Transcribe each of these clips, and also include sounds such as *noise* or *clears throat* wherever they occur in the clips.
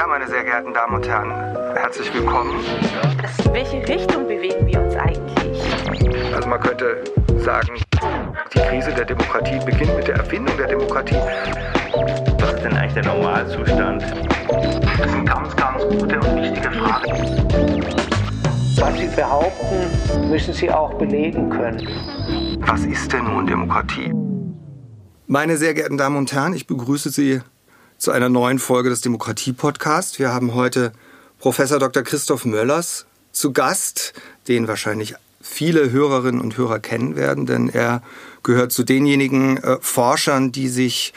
Ja, meine sehr geehrten Damen und Herren, herzlich willkommen. In welche Richtung bewegen wir uns eigentlich? Also man könnte sagen, die Krise der Demokratie beginnt mit der Erfindung der Demokratie. Was ist denn eigentlich der Normalzustand? Das sind ganz, ganz gute und wichtige Fragen. Was Sie behaupten, müssen Sie auch belegen können. Was ist denn nun Demokratie? Meine sehr geehrten Damen und Herren, ich begrüße Sie zu einer neuen Folge des Demokratie-Podcasts. Wir haben heute Professor Dr. Christoph Möllers zu Gast, den wahrscheinlich viele Hörerinnen und Hörer kennen werden, denn er gehört zu denjenigen äh, Forschern, die sich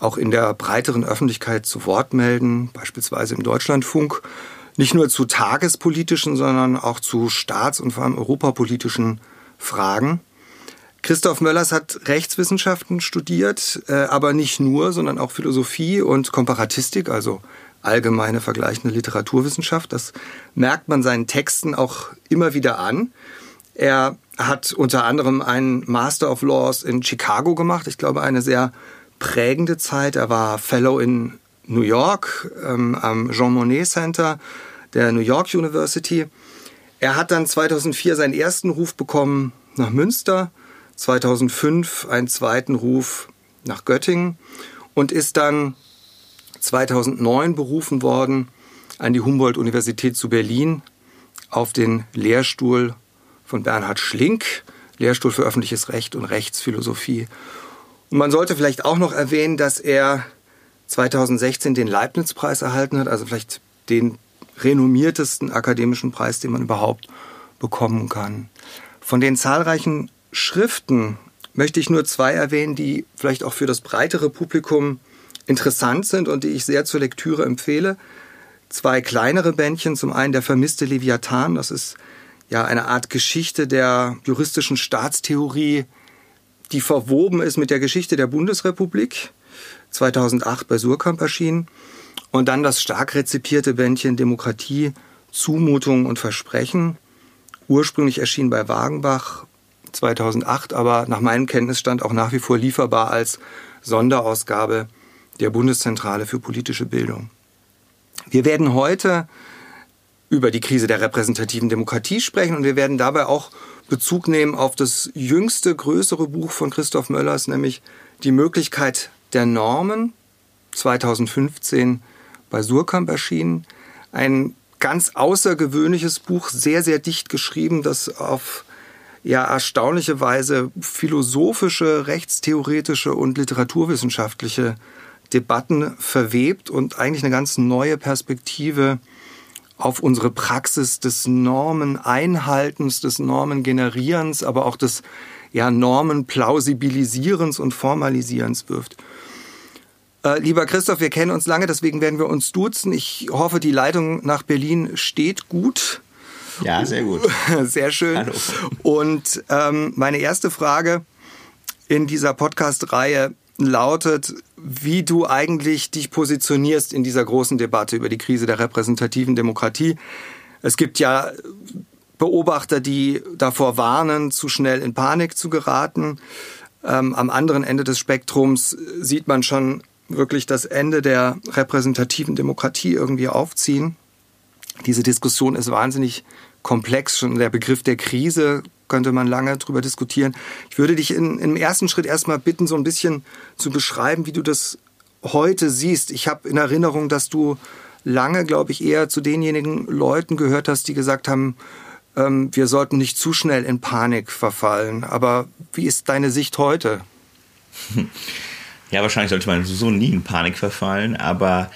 auch in der breiteren Öffentlichkeit zu Wort melden, beispielsweise im Deutschlandfunk, nicht nur zu tagespolitischen, sondern auch zu staats- und vor allem europapolitischen Fragen. Christoph Möllers hat Rechtswissenschaften studiert, äh, aber nicht nur, sondern auch Philosophie und Komparatistik, also allgemeine vergleichende Literaturwissenschaft. Das merkt man seinen Texten auch immer wieder an. Er hat unter anderem einen Master of Laws in Chicago gemacht. Ich glaube, eine sehr prägende Zeit. Er war Fellow in New York ähm, am Jean Monnet Center der New York University. Er hat dann 2004 seinen ersten Ruf bekommen nach Münster 2005 einen zweiten Ruf nach Göttingen und ist dann 2009 berufen worden an die Humboldt-Universität zu Berlin auf den Lehrstuhl von Bernhard Schlink, Lehrstuhl für öffentliches Recht und Rechtsphilosophie. Und man sollte vielleicht auch noch erwähnen, dass er 2016 den Leibniz-Preis erhalten hat, also vielleicht den renommiertesten akademischen Preis, den man überhaupt bekommen kann. Von den zahlreichen Schriften möchte ich nur zwei erwähnen, die vielleicht auch für das breitere Publikum interessant sind und die ich sehr zur Lektüre empfehle. Zwei kleinere Bändchen, zum einen der vermisste Leviathan, das ist ja eine Art Geschichte der juristischen Staatstheorie, die verwoben ist mit der Geschichte der Bundesrepublik, 2008 bei Surkamp erschienen. Und dann das stark rezipierte Bändchen Demokratie, Zumutung und Versprechen, ursprünglich erschien bei Wagenbach, 2008, aber nach meinem Kenntnisstand auch nach wie vor lieferbar als Sonderausgabe der Bundeszentrale für politische Bildung. Wir werden heute über die Krise der repräsentativen Demokratie sprechen und wir werden dabei auch Bezug nehmen auf das jüngste, größere Buch von Christoph Möllers, nämlich Die Möglichkeit der Normen, 2015 bei Surkamp erschienen. Ein ganz außergewöhnliches Buch, sehr, sehr dicht geschrieben, das auf ja erstaunlicherweise philosophische, rechtstheoretische und literaturwissenschaftliche Debatten verwebt und eigentlich eine ganz neue Perspektive auf unsere Praxis des Normeneinhaltens, des Normengenerierens, aber auch des ja, Normenplausibilisierens und Formalisierens wirft. Äh, lieber Christoph, wir kennen uns lange, deswegen werden wir uns duzen. Ich hoffe, die Leitung nach Berlin steht gut. Ja, sehr gut. *laughs* Sehr schön. Hallo. Und ähm, meine erste Frage in dieser Podcast-Reihe lautet, wie du eigentlich dich positionierst in dieser großen Debatte über die Krise der repräsentativen Demokratie. Es gibt ja Beobachter, die davor warnen, zu schnell in Panik zu geraten. Ähm, am anderen Ende des Spektrums sieht man schon wirklich das Ende der repräsentativen Demokratie irgendwie aufziehen. Diese Diskussion ist wahnsinnig komplex. Schon der Begriff der Krise könnte man lange drüber diskutieren. Ich würde dich in, im ersten Schritt erstmal bitten, so ein bisschen zu beschreiben, wie du das heute siehst. Ich habe in Erinnerung, dass du lange, glaube ich, eher zu denjenigen Leuten gehört hast, die gesagt haben, ähm, wir sollten nicht zu schnell in Panik verfallen. Aber wie ist deine Sicht heute? *laughs* Ja, wahrscheinlich sollte man so nie in Panik verfallen, aber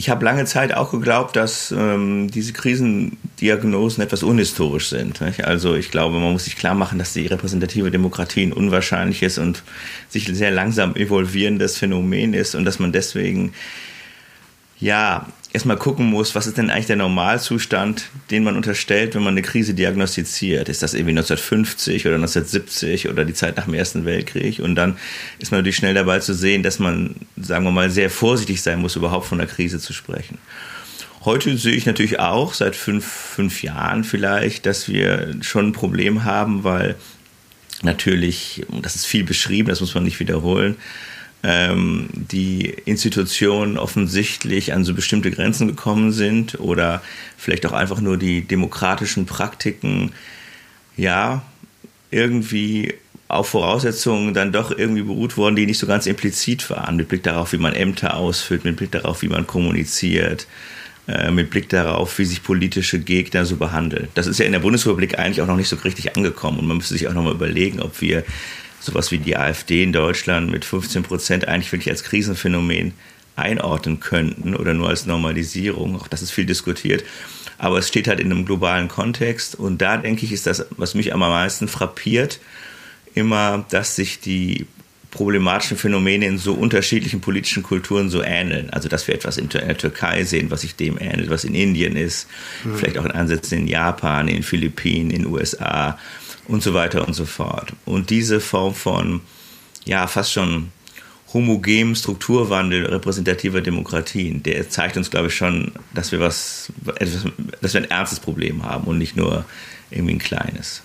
ich habe lange Zeit auch geglaubt, dass ähm, diese Krisendiagnosen etwas unhistorisch sind. Nicht? Also ich glaube, man muss sich klar machen, dass die repräsentative Demokratie ein unwahrscheinliches und sich sehr langsam evolvierendes Phänomen ist und dass man deswegen ja erstmal gucken muss, was ist denn eigentlich der Normalzustand, den man unterstellt, wenn man eine Krise diagnostiziert. Ist das irgendwie 1950 oder 1970 oder die Zeit nach dem Ersten Weltkrieg? Und dann ist man natürlich schnell dabei zu sehen, dass man, sagen wir mal, sehr vorsichtig sein muss, überhaupt von einer Krise zu sprechen. Heute sehe ich natürlich auch, seit fünf, fünf Jahren vielleicht, dass wir schon ein Problem haben, weil natürlich, das ist viel beschrieben, das muss man nicht wiederholen, ähm, die Institutionen offensichtlich an so bestimmte Grenzen gekommen sind oder vielleicht auch einfach nur die demokratischen Praktiken, ja, irgendwie auf Voraussetzungen dann doch irgendwie beruht worden, die nicht so ganz implizit waren, mit Blick darauf, wie man Ämter ausfüllt, mit Blick darauf, wie man kommuniziert, äh, mit Blick darauf, wie sich politische Gegner so behandeln. Das ist ja in der Bundesrepublik eigentlich auch noch nicht so richtig angekommen und man müsste sich auch noch mal überlegen, ob wir sowas wie die AfD in Deutschland mit 15 Prozent eigentlich wirklich als Krisenphänomen einordnen könnten oder nur als Normalisierung. Auch das ist viel diskutiert. Aber es steht halt in einem globalen Kontext und da denke ich, ist das, was mich am meisten frappiert, immer, dass sich die problematischen Phänomene in so unterschiedlichen politischen Kulturen so ähneln. Also dass wir etwas in der Türkei sehen, was sich dem ähnelt, was in Indien ist, mhm. vielleicht auch in Ansätzen in Japan, in Philippinen, in den USA und so weiter und so fort. Und diese Form von, ja, fast schon homogenem Strukturwandel repräsentativer Demokratien, der zeigt uns, glaube ich, schon, dass wir was, dass wir ein ernstes Problem haben und nicht nur irgendwie ein kleines.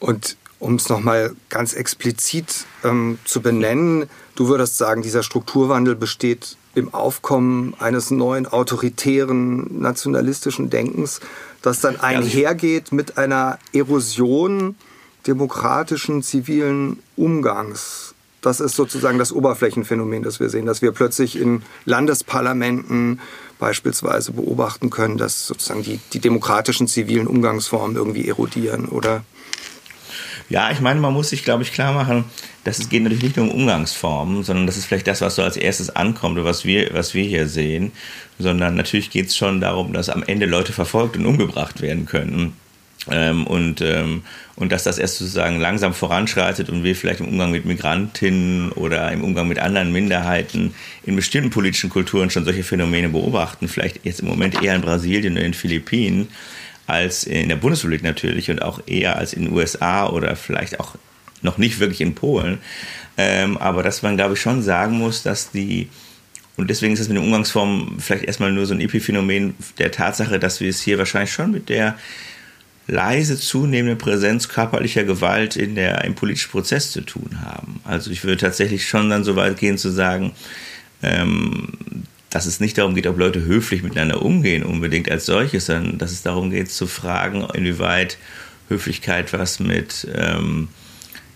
Und um es nochmal ganz explizit ähm, zu benennen, du würdest sagen, dieser Strukturwandel besteht im Aufkommen eines neuen autoritären nationalistischen Denkens, das dann einhergeht mit einer Erosion demokratischen zivilen Umgangs. Das ist sozusagen das Oberflächenphänomen, das wir sehen, dass wir plötzlich in Landesparlamenten beispielsweise beobachten können, dass sozusagen die, die demokratischen zivilen Umgangsformen irgendwie erodieren, oder? Ja, ich meine, man muss sich, glaube ich, klar machen, dass es geht natürlich nicht nur um Umgangsformen, sondern das ist vielleicht das, was so als erstes ankommt oder was wir, was wir hier sehen, sondern natürlich geht es schon darum, dass am Ende Leute verfolgt und umgebracht werden können. Ähm, und, ähm, und dass das erst sozusagen langsam voranschreitet und wir vielleicht im Umgang mit Migrantinnen oder im Umgang mit anderen Minderheiten in bestimmten politischen Kulturen schon solche Phänomene beobachten, vielleicht jetzt im Moment eher in Brasilien oder in den Philippinen, als in der Bundesrepublik natürlich und auch eher als in den USA oder vielleicht auch noch nicht wirklich in Polen. Ähm, aber dass man, glaube ich, schon sagen muss, dass die, und deswegen ist das mit den Umgangsformen vielleicht erstmal nur so ein Epiphänomen der Tatsache, dass wir es hier wahrscheinlich schon mit der leise zunehmenden Präsenz körperlicher Gewalt in der, im politischen Prozess zu tun haben. Also ich würde tatsächlich schon dann so weit gehen zu sagen, ähm, dass es nicht darum geht, ob Leute höflich miteinander umgehen, unbedingt als solches, sondern dass es darum geht zu fragen, inwieweit Höflichkeit was mit ähm,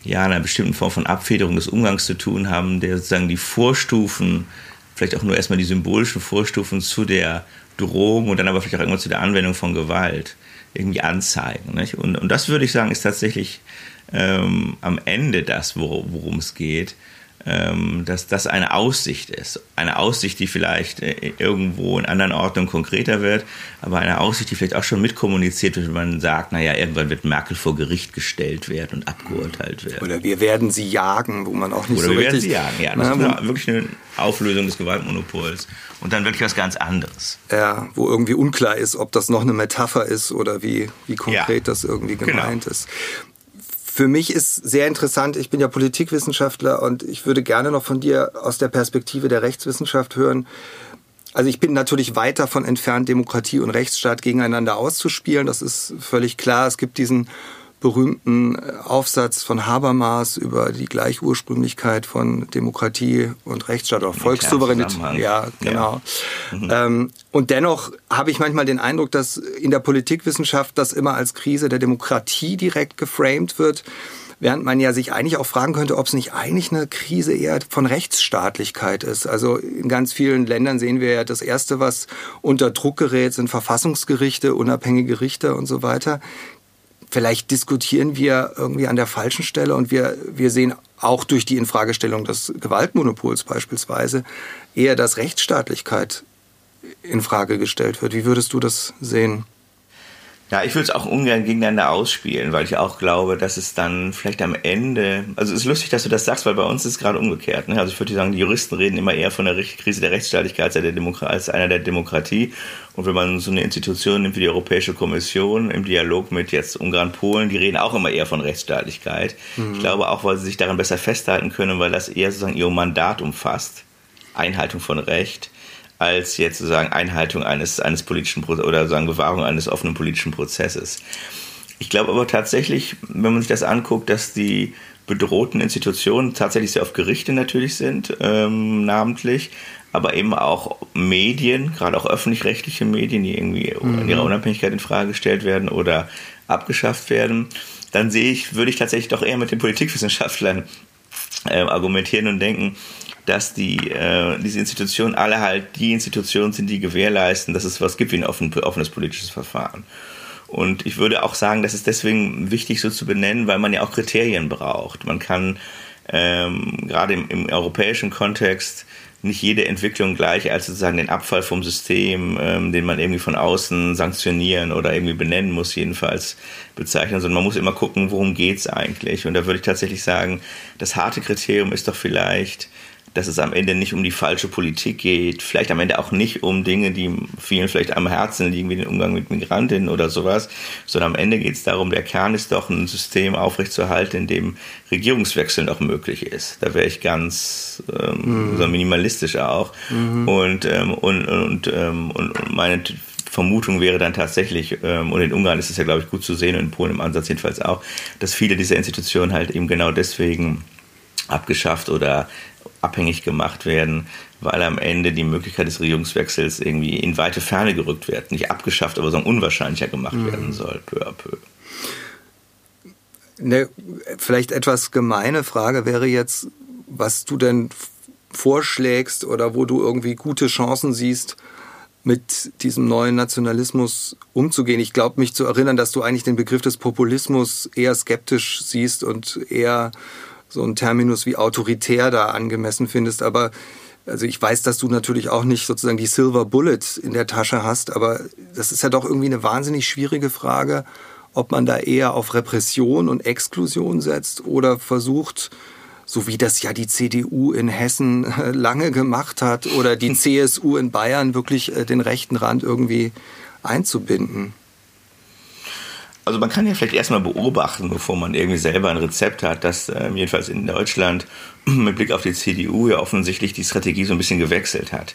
ja, einer bestimmten Form von Abfederung des Umgangs zu tun haben, der sozusagen die Vorstufen, vielleicht auch nur erstmal die symbolischen Vorstufen zu der Drohung und dann aber vielleicht auch irgendwann zu der Anwendung von Gewalt irgendwie anzeigen. Nicht? Und, und das würde ich sagen, ist tatsächlich ähm, am Ende das, worum es geht dass das eine Aussicht ist. Eine Aussicht, die vielleicht äh, irgendwo in anderen Orten konkreter wird, aber eine Aussicht, die vielleicht auch schon mitkommuniziert wird, wenn man sagt, naja, irgendwann wird Merkel vor Gericht gestellt werden und abgeurteilt werden. Oder wir werden sie jagen, wo man auch nicht Oder so wir richtig... werden sie jagen, ja. Das na, ist wirklich eine Auflösung des Gewaltmonopols. Und dann wirklich was ganz anderes. Ja, wo irgendwie unklar ist, ob das noch eine Metapher ist oder wie, wie konkret ja, das irgendwie genau. gemeint genau. ist für mich ist sehr interessant, ich bin ja Politikwissenschaftler und ich würde gerne noch von dir aus der Perspektive der Rechtswissenschaft hören. Also ich bin natürlich weit davon entfernt, Demokratie und Rechtsstaat gegeneinander auszuspielen. Das ist völlig klar. Es gibt diesen berühmten Aufsatz von Habermas über die Gleichursprünglichkeit von Demokratie und Rechtsstaat oder Volkssouveränität. Ja, genau. Ja. Mhm. Ähm, und dennoch habe ich manchmal den Eindruck, dass in der Politikwissenschaft das immer als Krise der Demokratie direkt geframed wird. Während man ja sich eigentlich auch fragen könnte, ob es nicht eigentlich eine Krise eher von Rechtsstaatlichkeit ist. Also in ganz vielen Ländern sehen wir ja, das Erste, was unter Druck gerät, sind Verfassungsgerichte, unabhängige Richter und so weiter vielleicht diskutieren wir irgendwie an der falschen Stelle und wir, wir sehen auch durch die Infragestellung des Gewaltmonopols beispielsweise eher, dass Rechtsstaatlichkeit in Frage gestellt wird. Wie würdest du das sehen? Ja, ich würde es auch ungern gegeneinander ausspielen, weil ich auch glaube, dass es dann vielleicht am Ende, also es ist lustig, dass du das sagst, weil bei uns ist es gerade umgekehrt. Ne? Also ich würde sagen, die Juristen reden immer eher von der Krise der Rechtsstaatlichkeit als, der Demo als einer der Demokratie. Und wenn man so eine Institution nimmt wie die Europäische Kommission im Dialog mit jetzt Ungarn, Polen, die reden auch immer eher von Rechtsstaatlichkeit. Mhm. Ich glaube auch, weil sie sich daran besser festhalten können, weil das eher sozusagen ihr Mandat umfasst. Einhaltung von Recht als jetzt sozusagen Einhaltung eines, eines politischen oder sagen Bewahrung eines offenen politischen Prozesses. Ich glaube aber tatsächlich, wenn man sich das anguckt, dass die bedrohten Institutionen tatsächlich sehr oft Gerichte natürlich sind, ähm, namentlich, aber eben auch Medien, gerade auch öffentlich-rechtliche Medien, die irgendwie mhm. in ihrer Unabhängigkeit in Frage gestellt werden oder abgeschafft werden, dann sehe ich, würde ich tatsächlich doch eher mit den Politikwissenschaftlern äh, argumentieren und denken, dass die, äh, diese Institutionen alle halt die Institutionen sind, die gewährleisten, dass es was gibt wie ein offen, offenes politisches Verfahren. Und ich würde auch sagen, das ist deswegen wichtig so zu benennen, weil man ja auch Kriterien braucht. Man kann ähm, gerade im, im europäischen Kontext nicht jede Entwicklung gleich als sozusagen den Abfall vom System, ähm, den man irgendwie von außen sanktionieren oder irgendwie benennen muss, jedenfalls bezeichnen, sondern man muss immer gucken, worum geht's eigentlich. Und da würde ich tatsächlich sagen, das harte Kriterium ist doch vielleicht dass es am Ende nicht um die falsche Politik geht, vielleicht am Ende auch nicht um Dinge, die vielen vielleicht am Herzen liegen, wie den Umgang mit Migrantinnen oder sowas, sondern am Ende geht es darum, der Kern ist doch ein System aufrechtzuerhalten, in dem Regierungswechsel noch möglich ist. Da wäre ich ganz ähm, mhm. so minimalistisch auch. Mhm. Und, ähm, und, und, ähm, und meine Vermutung wäre dann tatsächlich, ähm, und in Ungarn ist es ja, glaube ich, gut zu sehen, und in Polen im Ansatz jedenfalls auch, dass viele dieser Institutionen halt eben genau deswegen abgeschafft oder abhängig gemacht werden, weil am Ende die Möglichkeit des Regierungswechsels irgendwie in weite Ferne gerückt wird, nicht abgeschafft, aber so unwahrscheinlicher gemacht mhm. werden soll, peu à peu. Eine vielleicht etwas gemeine Frage wäre jetzt, was du denn vorschlägst oder wo du irgendwie gute Chancen siehst, mit diesem neuen Nationalismus umzugehen. Ich glaube, mich zu erinnern, dass du eigentlich den Begriff des Populismus eher skeptisch siehst und eher so ein Terminus wie autoritär da angemessen findest. Aber also ich weiß, dass du natürlich auch nicht sozusagen die Silver Bullet in der Tasche hast, aber das ist ja doch irgendwie eine wahnsinnig schwierige Frage, ob man da eher auf Repression und Exklusion setzt oder versucht, so wie das ja die CDU in Hessen äh, lange gemacht hat oder die *laughs* CSU in Bayern wirklich äh, den rechten Rand irgendwie einzubinden. Also man kann ja vielleicht erstmal beobachten, bevor man irgendwie selber ein Rezept hat, dass äh, jedenfalls in Deutschland *clears throat* mit Blick auf die CDU ja offensichtlich die Strategie so ein bisschen gewechselt hat.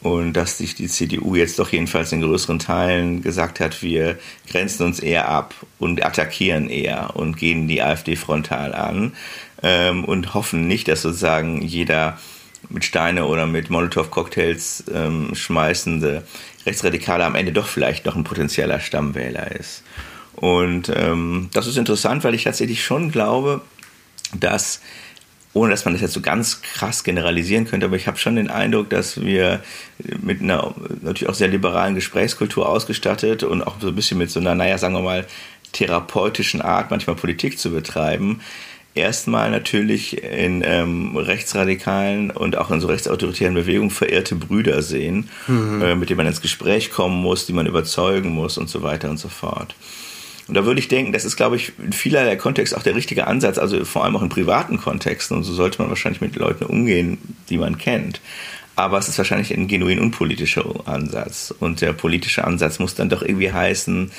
Und dass sich die CDU jetzt doch jedenfalls in größeren Teilen gesagt hat, wir grenzen uns eher ab und attackieren eher und gehen die AfD frontal an ähm, und hoffen nicht, dass sozusagen jeder mit Steine oder mit Molotow-Cocktails ähm, schmeißende Rechtsradikale am Ende doch vielleicht noch ein potenzieller Stammwähler ist. Und ähm, das ist interessant, weil ich tatsächlich schon glaube, dass, ohne dass man das jetzt so ganz krass generalisieren könnte, aber ich habe schon den Eindruck, dass wir mit einer natürlich auch sehr liberalen Gesprächskultur ausgestattet und auch so ein bisschen mit so einer, naja, sagen wir mal, therapeutischen Art manchmal Politik zu betreiben, erstmal natürlich in ähm, rechtsradikalen und auch in so rechtsautoritären Bewegungen verirrte Brüder sehen, mhm. äh, mit denen man ins Gespräch kommen muss, die man überzeugen muss und so weiter und so fort. Und da würde ich denken, das ist, glaube ich, in vielerlei Kontext auch der richtige Ansatz, also vor allem auch in privaten Kontexten. Und so sollte man wahrscheinlich mit Leuten umgehen, die man kennt. Aber es ist wahrscheinlich ein genuin unpolitischer Ansatz. Und der politische Ansatz muss dann doch irgendwie heißen,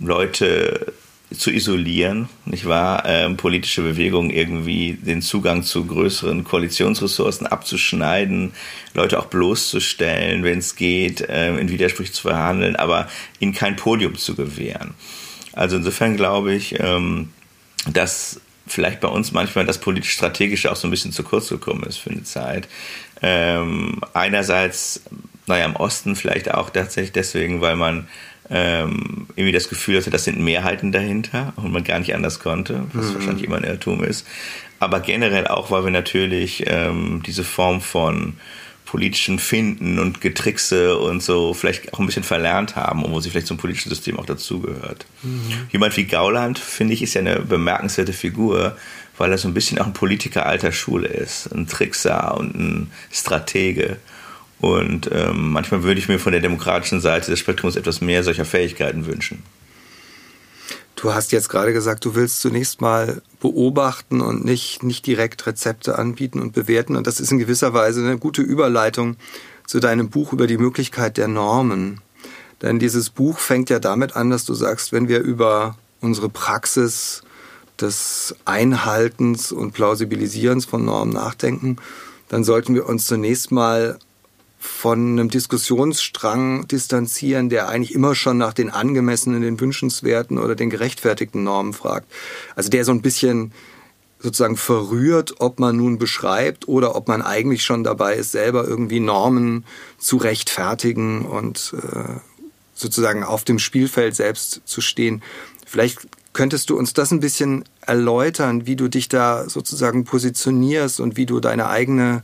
Leute zu isolieren, nicht wahr? Ähm, politische Bewegungen irgendwie den Zugang zu größeren Koalitionsressourcen abzuschneiden, Leute auch bloßzustellen, wenn es geht, ähm, in Widersprüche zu verhandeln, aber ihnen kein Podium zu gewähren. Also insofern glaube ich, ähm, dass vielleicht bei uns manchmal das politisch-strategische auch so ein bisschen zu kurz gekommen ist für eine Zeit. Ähm, einerseits, naja, im Osten vielleicht auch tatsächlich deswegen, weil man ähm, irgendwie das Gefühl hatte, das sind Mehrheiten dahinter und man gar nicht anders konnte, was mhm. wahrscheinlich immer ein Irrtum ist. Aber generell auch, weil wir natürlich ähm, diese Form von politischen Finden und Getrickse und so vielleicht auch ein bisschen verlernt haben, obwohl sie vielleicht zum politischen System auch dazugehört. Mhm. Jemand wie Gauland, finde ich, ist ja eine bemerkenswerte Figur, weil er so ein bisschen auch ein Politiker alter Schule ist, ein Trickser und ein Stratege. Und ähm, manchmal würde ich mir von der demokratischen Seite des Spektrums etwas mehr solcher Fähigkeiten wünschen. Du hast jetzt gerade gesagt, du willst zunächst mal beobachten und nicht, nicht direkt Rezepte anbieten und bewerten. Und das ist in gewisser Weise eine gute Überleitung zu deinem Buch über die Möglichkeit der Normen. Denn dieses Buch fängt ja damit an, dass du sagst, wenn wir über unsere Praxis des Einhaltens und Plausibilisierens von Normen nachdenken, dann sollten wir uns zunächst mal von einem Diskussionsstrang distanzieren, der eigentlich immer schon nach den angemessenen, den wünschenswerten oder den gerechtfertigten Normen fragt. Also der so ein bisschen sozusagen verrührt, ob man nun beschreibt oder ob man eigentlich schon dabei ist, selber irgendwie Normen zu rechtfertigen und äh, sozusagen auf dem Spielfeld selbst zu stehen. Vielleicht könntest du uns das ein bisschen erläutern, wie du dich da sozusagen positionierst und wie du deine eigene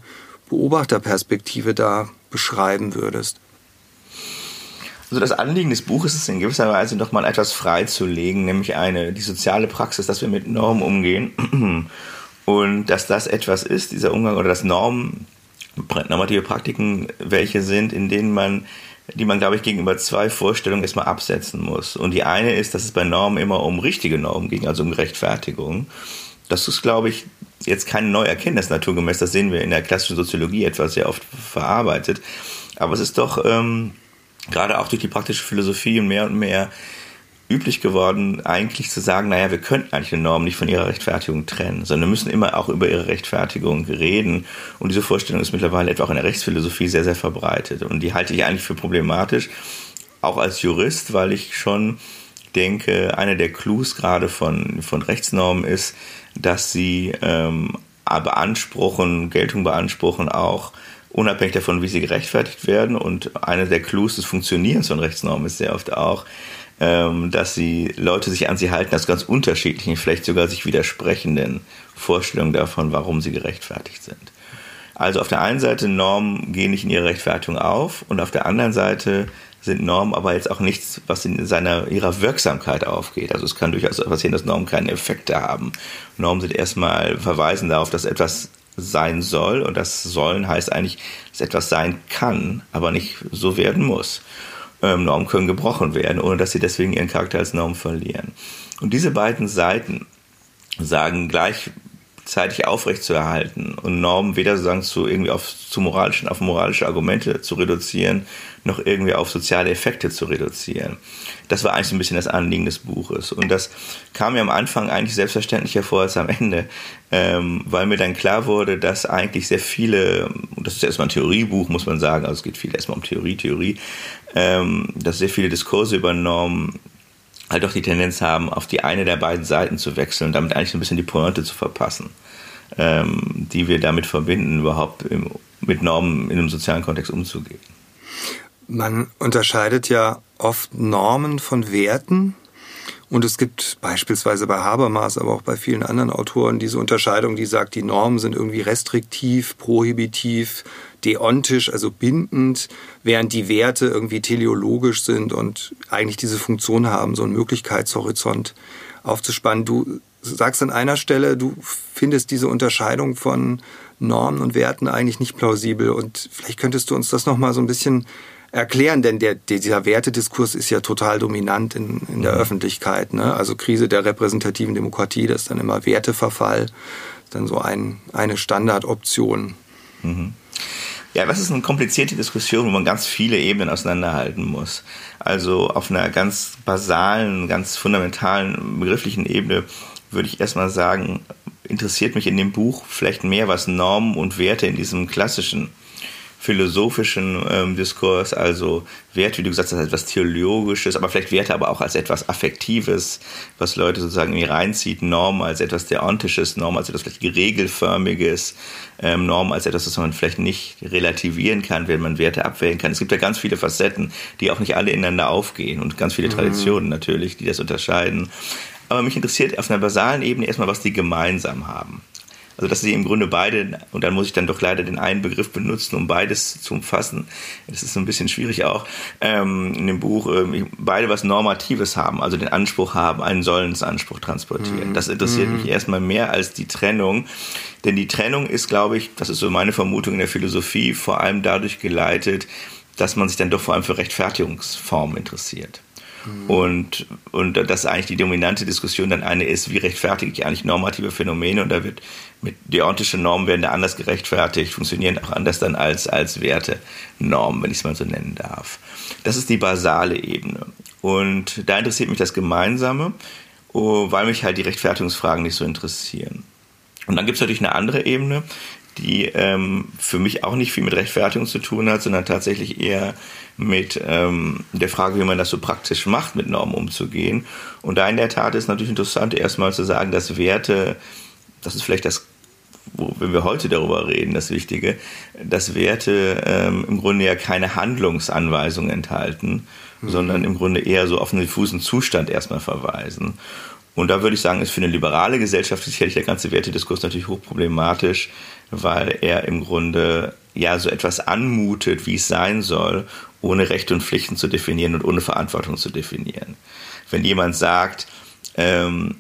Beobachterperspektive da beschreiben würdest? Also das Anliegen des Buches ist in gewisser Weise noch mal etwas freizulegen, nämlich eine die soziale Praxis, dass wir mit Normen umgehen *clears throat* und dass das etwas ist, dieser Umgang oder das Normen, normative Praktiken, welche sind, in denen man die man, glaube ich, gegenüber zwei Vorstellungen erstmal absetzen muss. Und die eine ist, dass es bei Normen immer um richtige Normen ging, also um Rechtfertigung. Das ist, glaube ich, jetzt keine neue Erkenntnis naturgemäß. Das sehen wir in der klassischen Soziologie etwas sehr oft verarbeitet. Aber es ist doch ähm, gerade auch durch die praktische Philosophie mehr und mehr üblich geworden, eigentlich zu sagen, naja, wir könnten eigentlich eine Norm nicht von ihrer Rechtfertigung trennen, sondern müssen immer auch über ihre Rechtfertigung reden. Und diese Vorstellung ist mittlerweile etwa auch in der Rechtsphilosophie sehr, sehr verbreitet. Und die halte ich eigentlich für problematisch, auch als Jurist, weil ich schon denke, einer der Clues gerade von, von Rechtsnormen ist, dass sie ähm, beanspruchen, Geltung beanspruchen auch unabhängig davon, wie sie gerechtfertigt werden. Und einer der Clues des Funktionierens von Rechtsnormen ist sehr oft auch, ähm, dass sie Leute sich an sie halten aus ganz unterschiedlichen, vielleicht sogar sich widersprechenden Vorstellungen davon, warum sie gerechtfertigt sind. Also auf der einen Seite Normen gehen nicht in ihre Rechtfertigung auf und auf der anderen Seite sind Normen aber jetzt auch nichts, was in seiner, ihrer Wirksamkeit aufgeht. Also es kann durchaus passieren, dass Normen keine Effekte haben. Normen sind erstmal verweisen darauf, dass etwas sein soll und das sollen heißt eigentlich, dass etwas sein kann, aber nicht so werden muss. Ähm, Normen können gebrochen werden, ohne dass sie deswegen ihren Charakter als Norm verlieren. Und diese beiden Seiten sagen gleichzeitig aufrechtzuerhalten und Normen weder sozusagen zu irgendwie auf zu moralischen, auf moralische Argumente zu reduzieren, noch irgendwie auf soziale Effekte zu reduzieren. Das war eigentlich so ein bisschen das Anliegen des Buches. Und das kam mir am Anfang eigentlich selbstverständlich hervor als am Ende, ähm, weil mir dann klar wurde, dass eigentlich sehr viele, das ist erstmal ein Theoriebuch, muss man sagen, also es geht viel erstmal um Theorie, Theorie, ähm, dass sehr viele Diskurse über Normen halt auch die Tendenz haben, auf die eine der beiden Seiten zu wechseln und damit eigentlich ein bisschen die Pointe zu verpassen, ähm, die wir damit verbinden, überhaupt im, mit Normen in einem sozialen Kontext umzugehen. Man unterscheidet ja oft Normen von Werten. Und es gibt beispielsweise bei Habermas, aber auch bei vielen anderen Autoren diese Unterscheidung, die sagt, die Normen sind irgendwie restriktiv, prohibitiv, deontisch, also bindend, während die Werte irgendwie teleologisch sind und eigentlich diese Funktion haben, so einen Möglichkeitshorizont aufzuspannen. Du sagst an einer Stelle, du findest diese Unterscheidung von Normen und Werten eigentlich nicht plausibel. Und vielleicht könntest du uns das nochmal so ein bisschen erklären, denn der, dieser Wertediskurs ist ja total dominant in, in der mhm. Öffentlichkeit. Ne? Also Krise der repräsentativen Demokratie, das ist dann immer Werteverfall, dann so ein, eine Standardoption. Mhm. Ja, das ist eine komplizierte Diskussion, wo man ganz viele Ebenen auseinanderhalten muss. Also auf einer ganz basalen, ganz fundamentalen, begrifflichen Ebene würde ich erstmal sagen, interessiert mich in dem Buch vielleicht mehr, was Normen und Werte in diesem klassischen philosophischen ähm, Diskurs, also Werte, wie du gesagt hast, als etwas Theologisches, aber vielleicht Werte aber auch als etwas Affektives, was Leute sozusagen in die reinzieht, Norm als etwas Deontisches, Norm als etwas vielleicht Regelförmiges, ähm, Norm als etwas, was man vielleicht nicht relativieren kann, wenn man Werte abwägen kann. Es gibt ja ganz viele Facetten, die auch nicht alle ineinander aufgehen und ganz viele mhm. Traditionen natürlich, die das unterscheiden. Aber mich interessiert auf einer basalen Ebene erstmal, was die gemeinsam haben. Also dass sie im Grunde beide, und dann muss ich dann doch leider den einen Begriff benutzen, um beides zu umfassen. Das ist so ein bisschen schwierig auch ähm, in dem Buch, ähm, beide was Normatives haben, also den Anspruch haben, einen Sollensanspruch transportieren. Mhm. Das interessiert mhm. mich erstmal mehr als die Trennung. Denn die Trennung ist, glaube ich, das ist so meine Vermutung in der Philosophie, vor allem dadurch geleitet, dass man sich dann doch vor allem für Rechtfertigungsformen interessiert. Mhm. Und, und dass eigentlich die dominante Diskussion dann eine ist, wie rechtfertige ich eigentlich normative Phänomene und da wird deontische Normen werden da anders gerechtfertigt, funktionieren auch anders dann als, als Wertenormen, wenn ich es mal so nennen darf. Das ist die basale Ebene. Und da interessiert mich das Gemeinsame, oh, weil mich halt die Rechtfertigungsfragen nicht so interessieren. Und dann gibt es natürlich eine andere Ebene, die ähm, für mich auch nicht viel mit Rechtfertigung zu tun hat, sondern tatsächlich eher mit ähm, der Frage, wie man das so praktisch macht, mit Normen umzugehen. Und da in der Tat ist natürlich interessant, erstmal zu sagen, dass Werte das ist vielleicht das, wo, wenn wir heute darüber reden, das Wichtige, dass Werte ähm, im Grunde ja keine Handlungsanweisungen enthalten, mhm. sondern im Grunde eher so auf einen diffusen Zustand erstmal verweisen. Und da würde ich sagen, ist für eine liberale Gesellschaft sicherlich der ganze Wertediskurs natürlich hochproblematisch, weil er im Grunde ja so etwas anmutet, wie es sein soll, ohne Rechte und Pflichten zu definieren und ohne Verantwortung zu definieren. Wenn jemand sagt, ähm,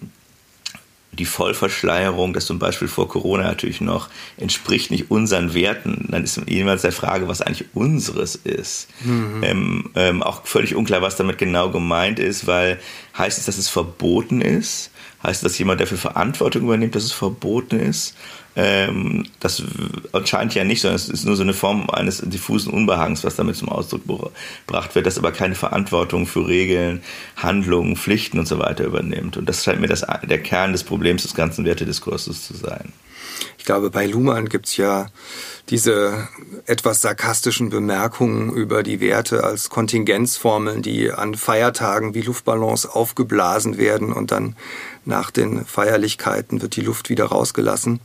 die Vollverschleierung, das zum Beispiel vor Corona natürlich noch, entspricht nicht unseren Werten, dann ist jemals der Frage, was eigentlich unseres ist. Mhm. Ähm, ähm, auch völlig unklar, was damit genau gemeint ist, weil heißt es, dass es verboten ist? Heißt es, dass jemand dafür Verantwortung übernimmt, dass es verboten ist? Ähm, das anscheinend ja nicht, sondern es ist nur so eine Form eines diffusen Unbehagens, was damit zum Ausdruck gebracht wird, das aber keine Verantwortung für Regeln, Handlungen, Pflichten und so weiter übernimmt. Und das scheint mir das, der Kern des Problems des ganzen Wertediskurses zu sein. Ich glaube, bei Luhmann gibt es ja diese etwas sarkastischen Bemerkungen über die Werte als Kontingenzformeln, die an Feiertagen wie Luftballons aufgeblasen werden und dann nach den Feierlichkeiten wird die Luft wieder rausgelassen.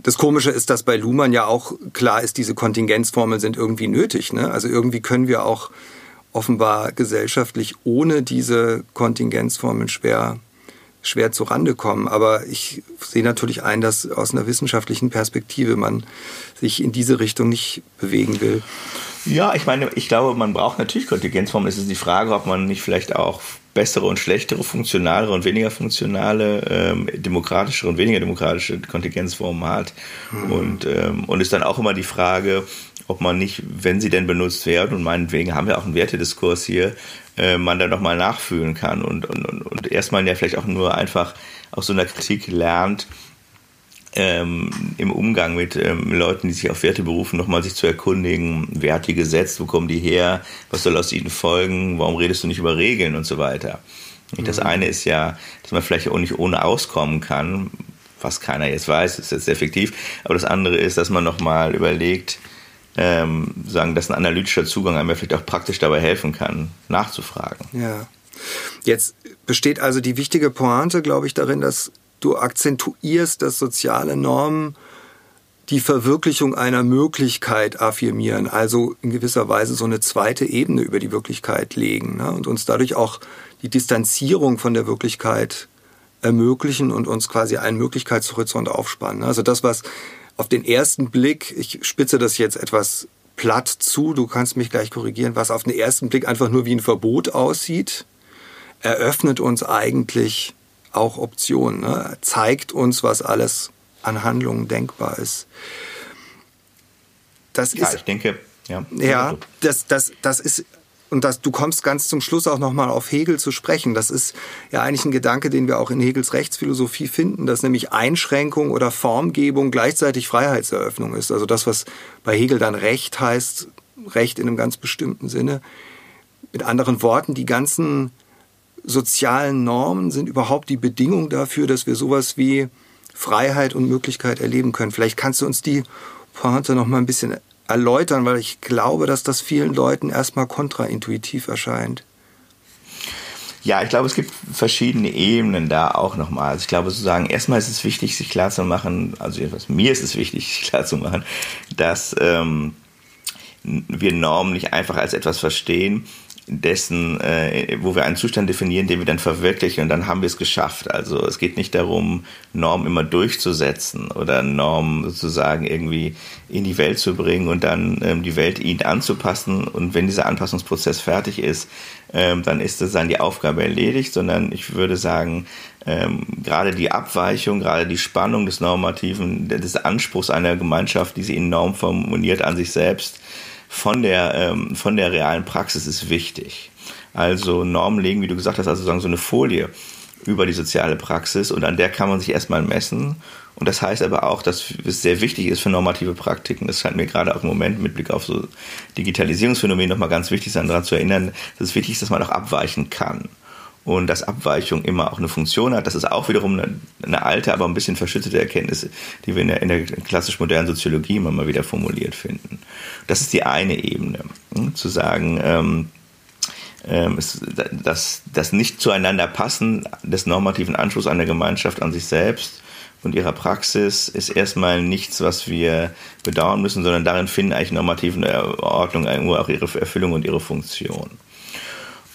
Das Komische ist, dass bei Luhmann ja auch klar ist, diese Kontingenzformeln sind irgendwie nötig. Ne? Also irgendwie können wir auch offenbar gesellschaftlich ohne diese Kontingenzformeln schwer schwer zu Rande kommen. Aber ich sehe natürlich ein, dass aus einer wissenschaftlichen Perspektive man sich in diese Richtung nicht bewegen will. Ja, ich meine, ich glaube, man braucht natürlich Kontingenzformen. Es ist die Frage, ob man nicht vielleicht auch bessere und schlechtere, funktionalere und weniger funktionale, ähm, demokratischere und weniger demokratische Kontingenzformen hat. Mhm. Und, ähm, und ist dann auch immer die Frage, ob man nicht, wenn sie denn benutzt werden, und meinetwegen haben wir auch einen Wertediskurs hier, äh, man dann nochmal nachfühlen kann und, und, und, und erstmal ja vielleicht auch nur einfach aus so einer Kritik lernt, ähm, im Umgang mit ähm, Leuten, die sich auf Werte berufen, nochmal sich zu erkundigen, wer hat die gesetzt, wo kommen die her, was soll aus ihnen folgen, warum redest du nicht über Regeln und so weiter. Und das mhm. eine ist ja, dass man vielleicht auch nicht ohne auskommen kann, was keiner jetzt weiß, ist jetzt effektiv, aber das andere ist, dass man nochmal überlegt, ähm, sagen, dass ein analytischer Zugang einem vielleicht auch praktisch dabei helfen kann, nachzufragen. Ja. Jetzt besteht also die wichtige Pointe, glaube ich, darin, dass du akzentuierst, dass soziale Normen die Verwirklichung einer Möglichkeit affirmieren, also in gewisser Weise so eine zweite Ebene über die Wirklichkeit legen ne? und uns dadurch auch die Distanzierung von der Wirklichkeit ermöglichen und uns quasi einen Möglichkeitshorizont aufspannen. Also das, was auf den ersten Blick, ich spitze das jetzt etwas platt zu, du kannst mich gleich korrigieren, was auf den ersten Blick einfach nur wie ein Verbot aussieht, eröffnet uns eigentlich auch Optionen, ne? zeigt uns, was alles an Handlungen denkbar ist. Das ja, ist, ich denke, ja. Ja, das, das, das ist, und das, du kommst ganz zum Schluss auch nochmal auf Hegel zu sprechen. Das ist ja eigentlich ein Gedanke, den wir auch in Hegels Rechtsphilosophie finden, dass nämlich Einschränkung oder Formgebung gleichzeitig Freiheitseröffnung ist. Also das, was bei Hegel dann Recht heißt, Recht in einem ganz bestimmten Sinne. Mit anderen Worten, die ganzen sozialen Normen sind überhaupt die Bedingung dafür, dass wir sowas wie Freiheit und Möglichkeit erleben können. Vielleicht kannst du uns die Pointe noch mal ein bisschen erläutern, weil ich glaube, dass das vielen Leuten erstmal kontraintuitiv erscheint. Ja, ich glaube, es gibt verschiedene Ebenen da auch nochmal. Also ich glaube sozusagen, erstmal ist es wichtig, sich klarzumachen, also jedenfalls mir ist es wichtig, *laughs* sich klarzumachen, dass ähm, wir Normen nicht einfach als etwas verstehen, dessen, äh, wo wir einen Zustand definieren, den wir dann verwirklichen und dann haben wir es geschafft. Also es geht nicht darum, Normen immer durchzusetzen oder Normen sozusagen irgendwie in die Welt zu bringen und dann ähm, die Welt ihnen anzupassen. Und wenn dieser Anpassungsprozess fertig ist, ähm, dann ist das dann die Aufgabe erledigt, sondern ich würde sagen, ähm, gerade die Abweichung, gerade die Spannung des Normativen, des Anspruchs einer Gemeinschaft, die sie in Norm formuliert an sich selbst, von der, ähm, von der realen Praxis ist wichtig. Also Normen legen, wie du gesagt hast, also sagen so eine Folie über die soziale Praxis und an der kann man sich erstmal messen. Und das heißt aber auch, dass es sehr wichtig ist für normative Praktiken. Das scheint mir gerade auch im Moment mit Blick auf so Digitalisierungsphänomen nochmal ganz wichtig sein, daran zu erinnern, dass es wichtig ist, dass man auch abweichen kann und dass Abweichung immer auch eine Funktion hat. Das ist auch wiederum eine, eine alte, aber ein bisschen verschüttete Erkenntnis, die wir in der, in der klassisch modernen Soziologie immer mal wieder formuliert finden. Das ist die eine Ebene, hm, zu sagen, ähm, ähm, es, das, nicht zueinander passen des normativen Anspruchs einer Gemeinschaft an sich selbst und ihrer Praxis ist erstmal nichts, was wir bedauern müssen, sondern darin finden eigentlich normativen Ordnung irgendwo auch ihre Erfüllung und ihre Funktion.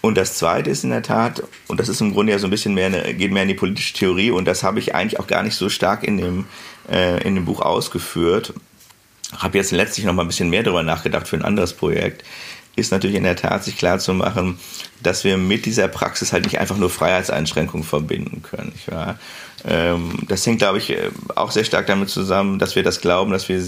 Und das Zweite ist in der Tat, und das ist im Grunde ja so ein bisschen mehr, eine, geht mehr in die politische Theorie, und das habe ich eigentlich auch gar nicht so stark in dem, äh, in dem Buch ausgeführt. Habe jetzt letztlich noch mal ein bisschen mehr darüber nachgedacht für ein anderes Projekt ist natürlich in der Tat sich klar zu machen, dass wir mit dieser Praxis halt nicht einfach nur Freiheitseinschränkungen verbinden können. Ähm, das hängt, glaube ich, äh, auch sehr stark damit zusammen, dass wir das glauben, dass wir,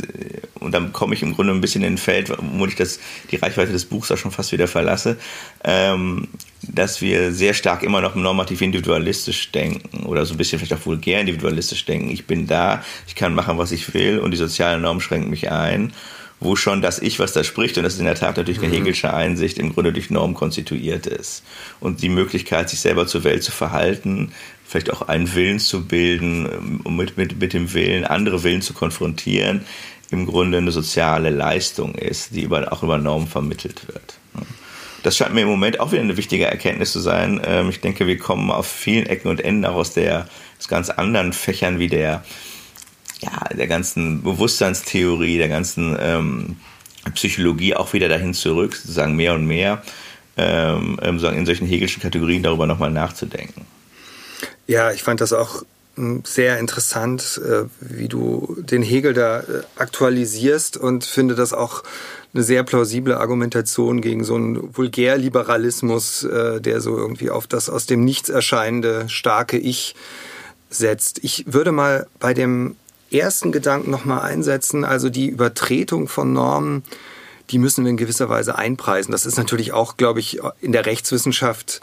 und dann komme ich im Grunde ein bisschen in ein Feld, wo ich das, die Reichweite des Buchs auch schon fast wieder verlasse, ähm, dass wir sehr stark immer noch normativ individualistisch denken oder so ein bisschen vielleicht auch vulgär individualistisch denken. Ich bin da, ich kann machen, was ich will und die soziale Norm schränkt mich ein wo schon das Ich, was da spricht, und das ist in der Tat natürlich eine mhm. Hegelsche Einsicht, im Grunde durch Norm konstituiert ist. Und die Möglichkeit, sich selber zur Welt zu verhalten, vielleicht auch einen Willen zu bilden, um mit, mit, mit dem Willen andere Willen zu konfrontieren, im Grunde eine soziale Leistung ist, die über, auch über Normen vermittelt wird. Das scheint mir im Moment auch wieder eine wichtige Erkenntnis zu sein. Ähm, ich denke, wir kommen auf vielen Ecken und Enden auch aus der aus ganz anderen Fächern wie der ja, der ganzen Bewusstseinstheorie, der ganzen ähm, Psychologie auch wieder dahin zurück, sozusagen mehr und mehr ähm, ähm in solchen hegelischen Kategorien darüber nochmal nachzudenken. Ja, ich fand das auch hm, sehr interessant, äh, wie du den Hegel da äh, aktualisierst und finde das auch eine sehr plausible Argumentation gegen so einen Vulgärliberalismus, äh, der so irgendwie auf das aus dem Nichts erscheinende starke Ich setzt. Ich würde mal bei dem ersten Gedanken nochmal einsetzen, also die Übertretung von Normen, die müssen wir in gewisser Weise einpreisen. Das ist natürlich auch, glaube ich, in der Rechtswissenschaft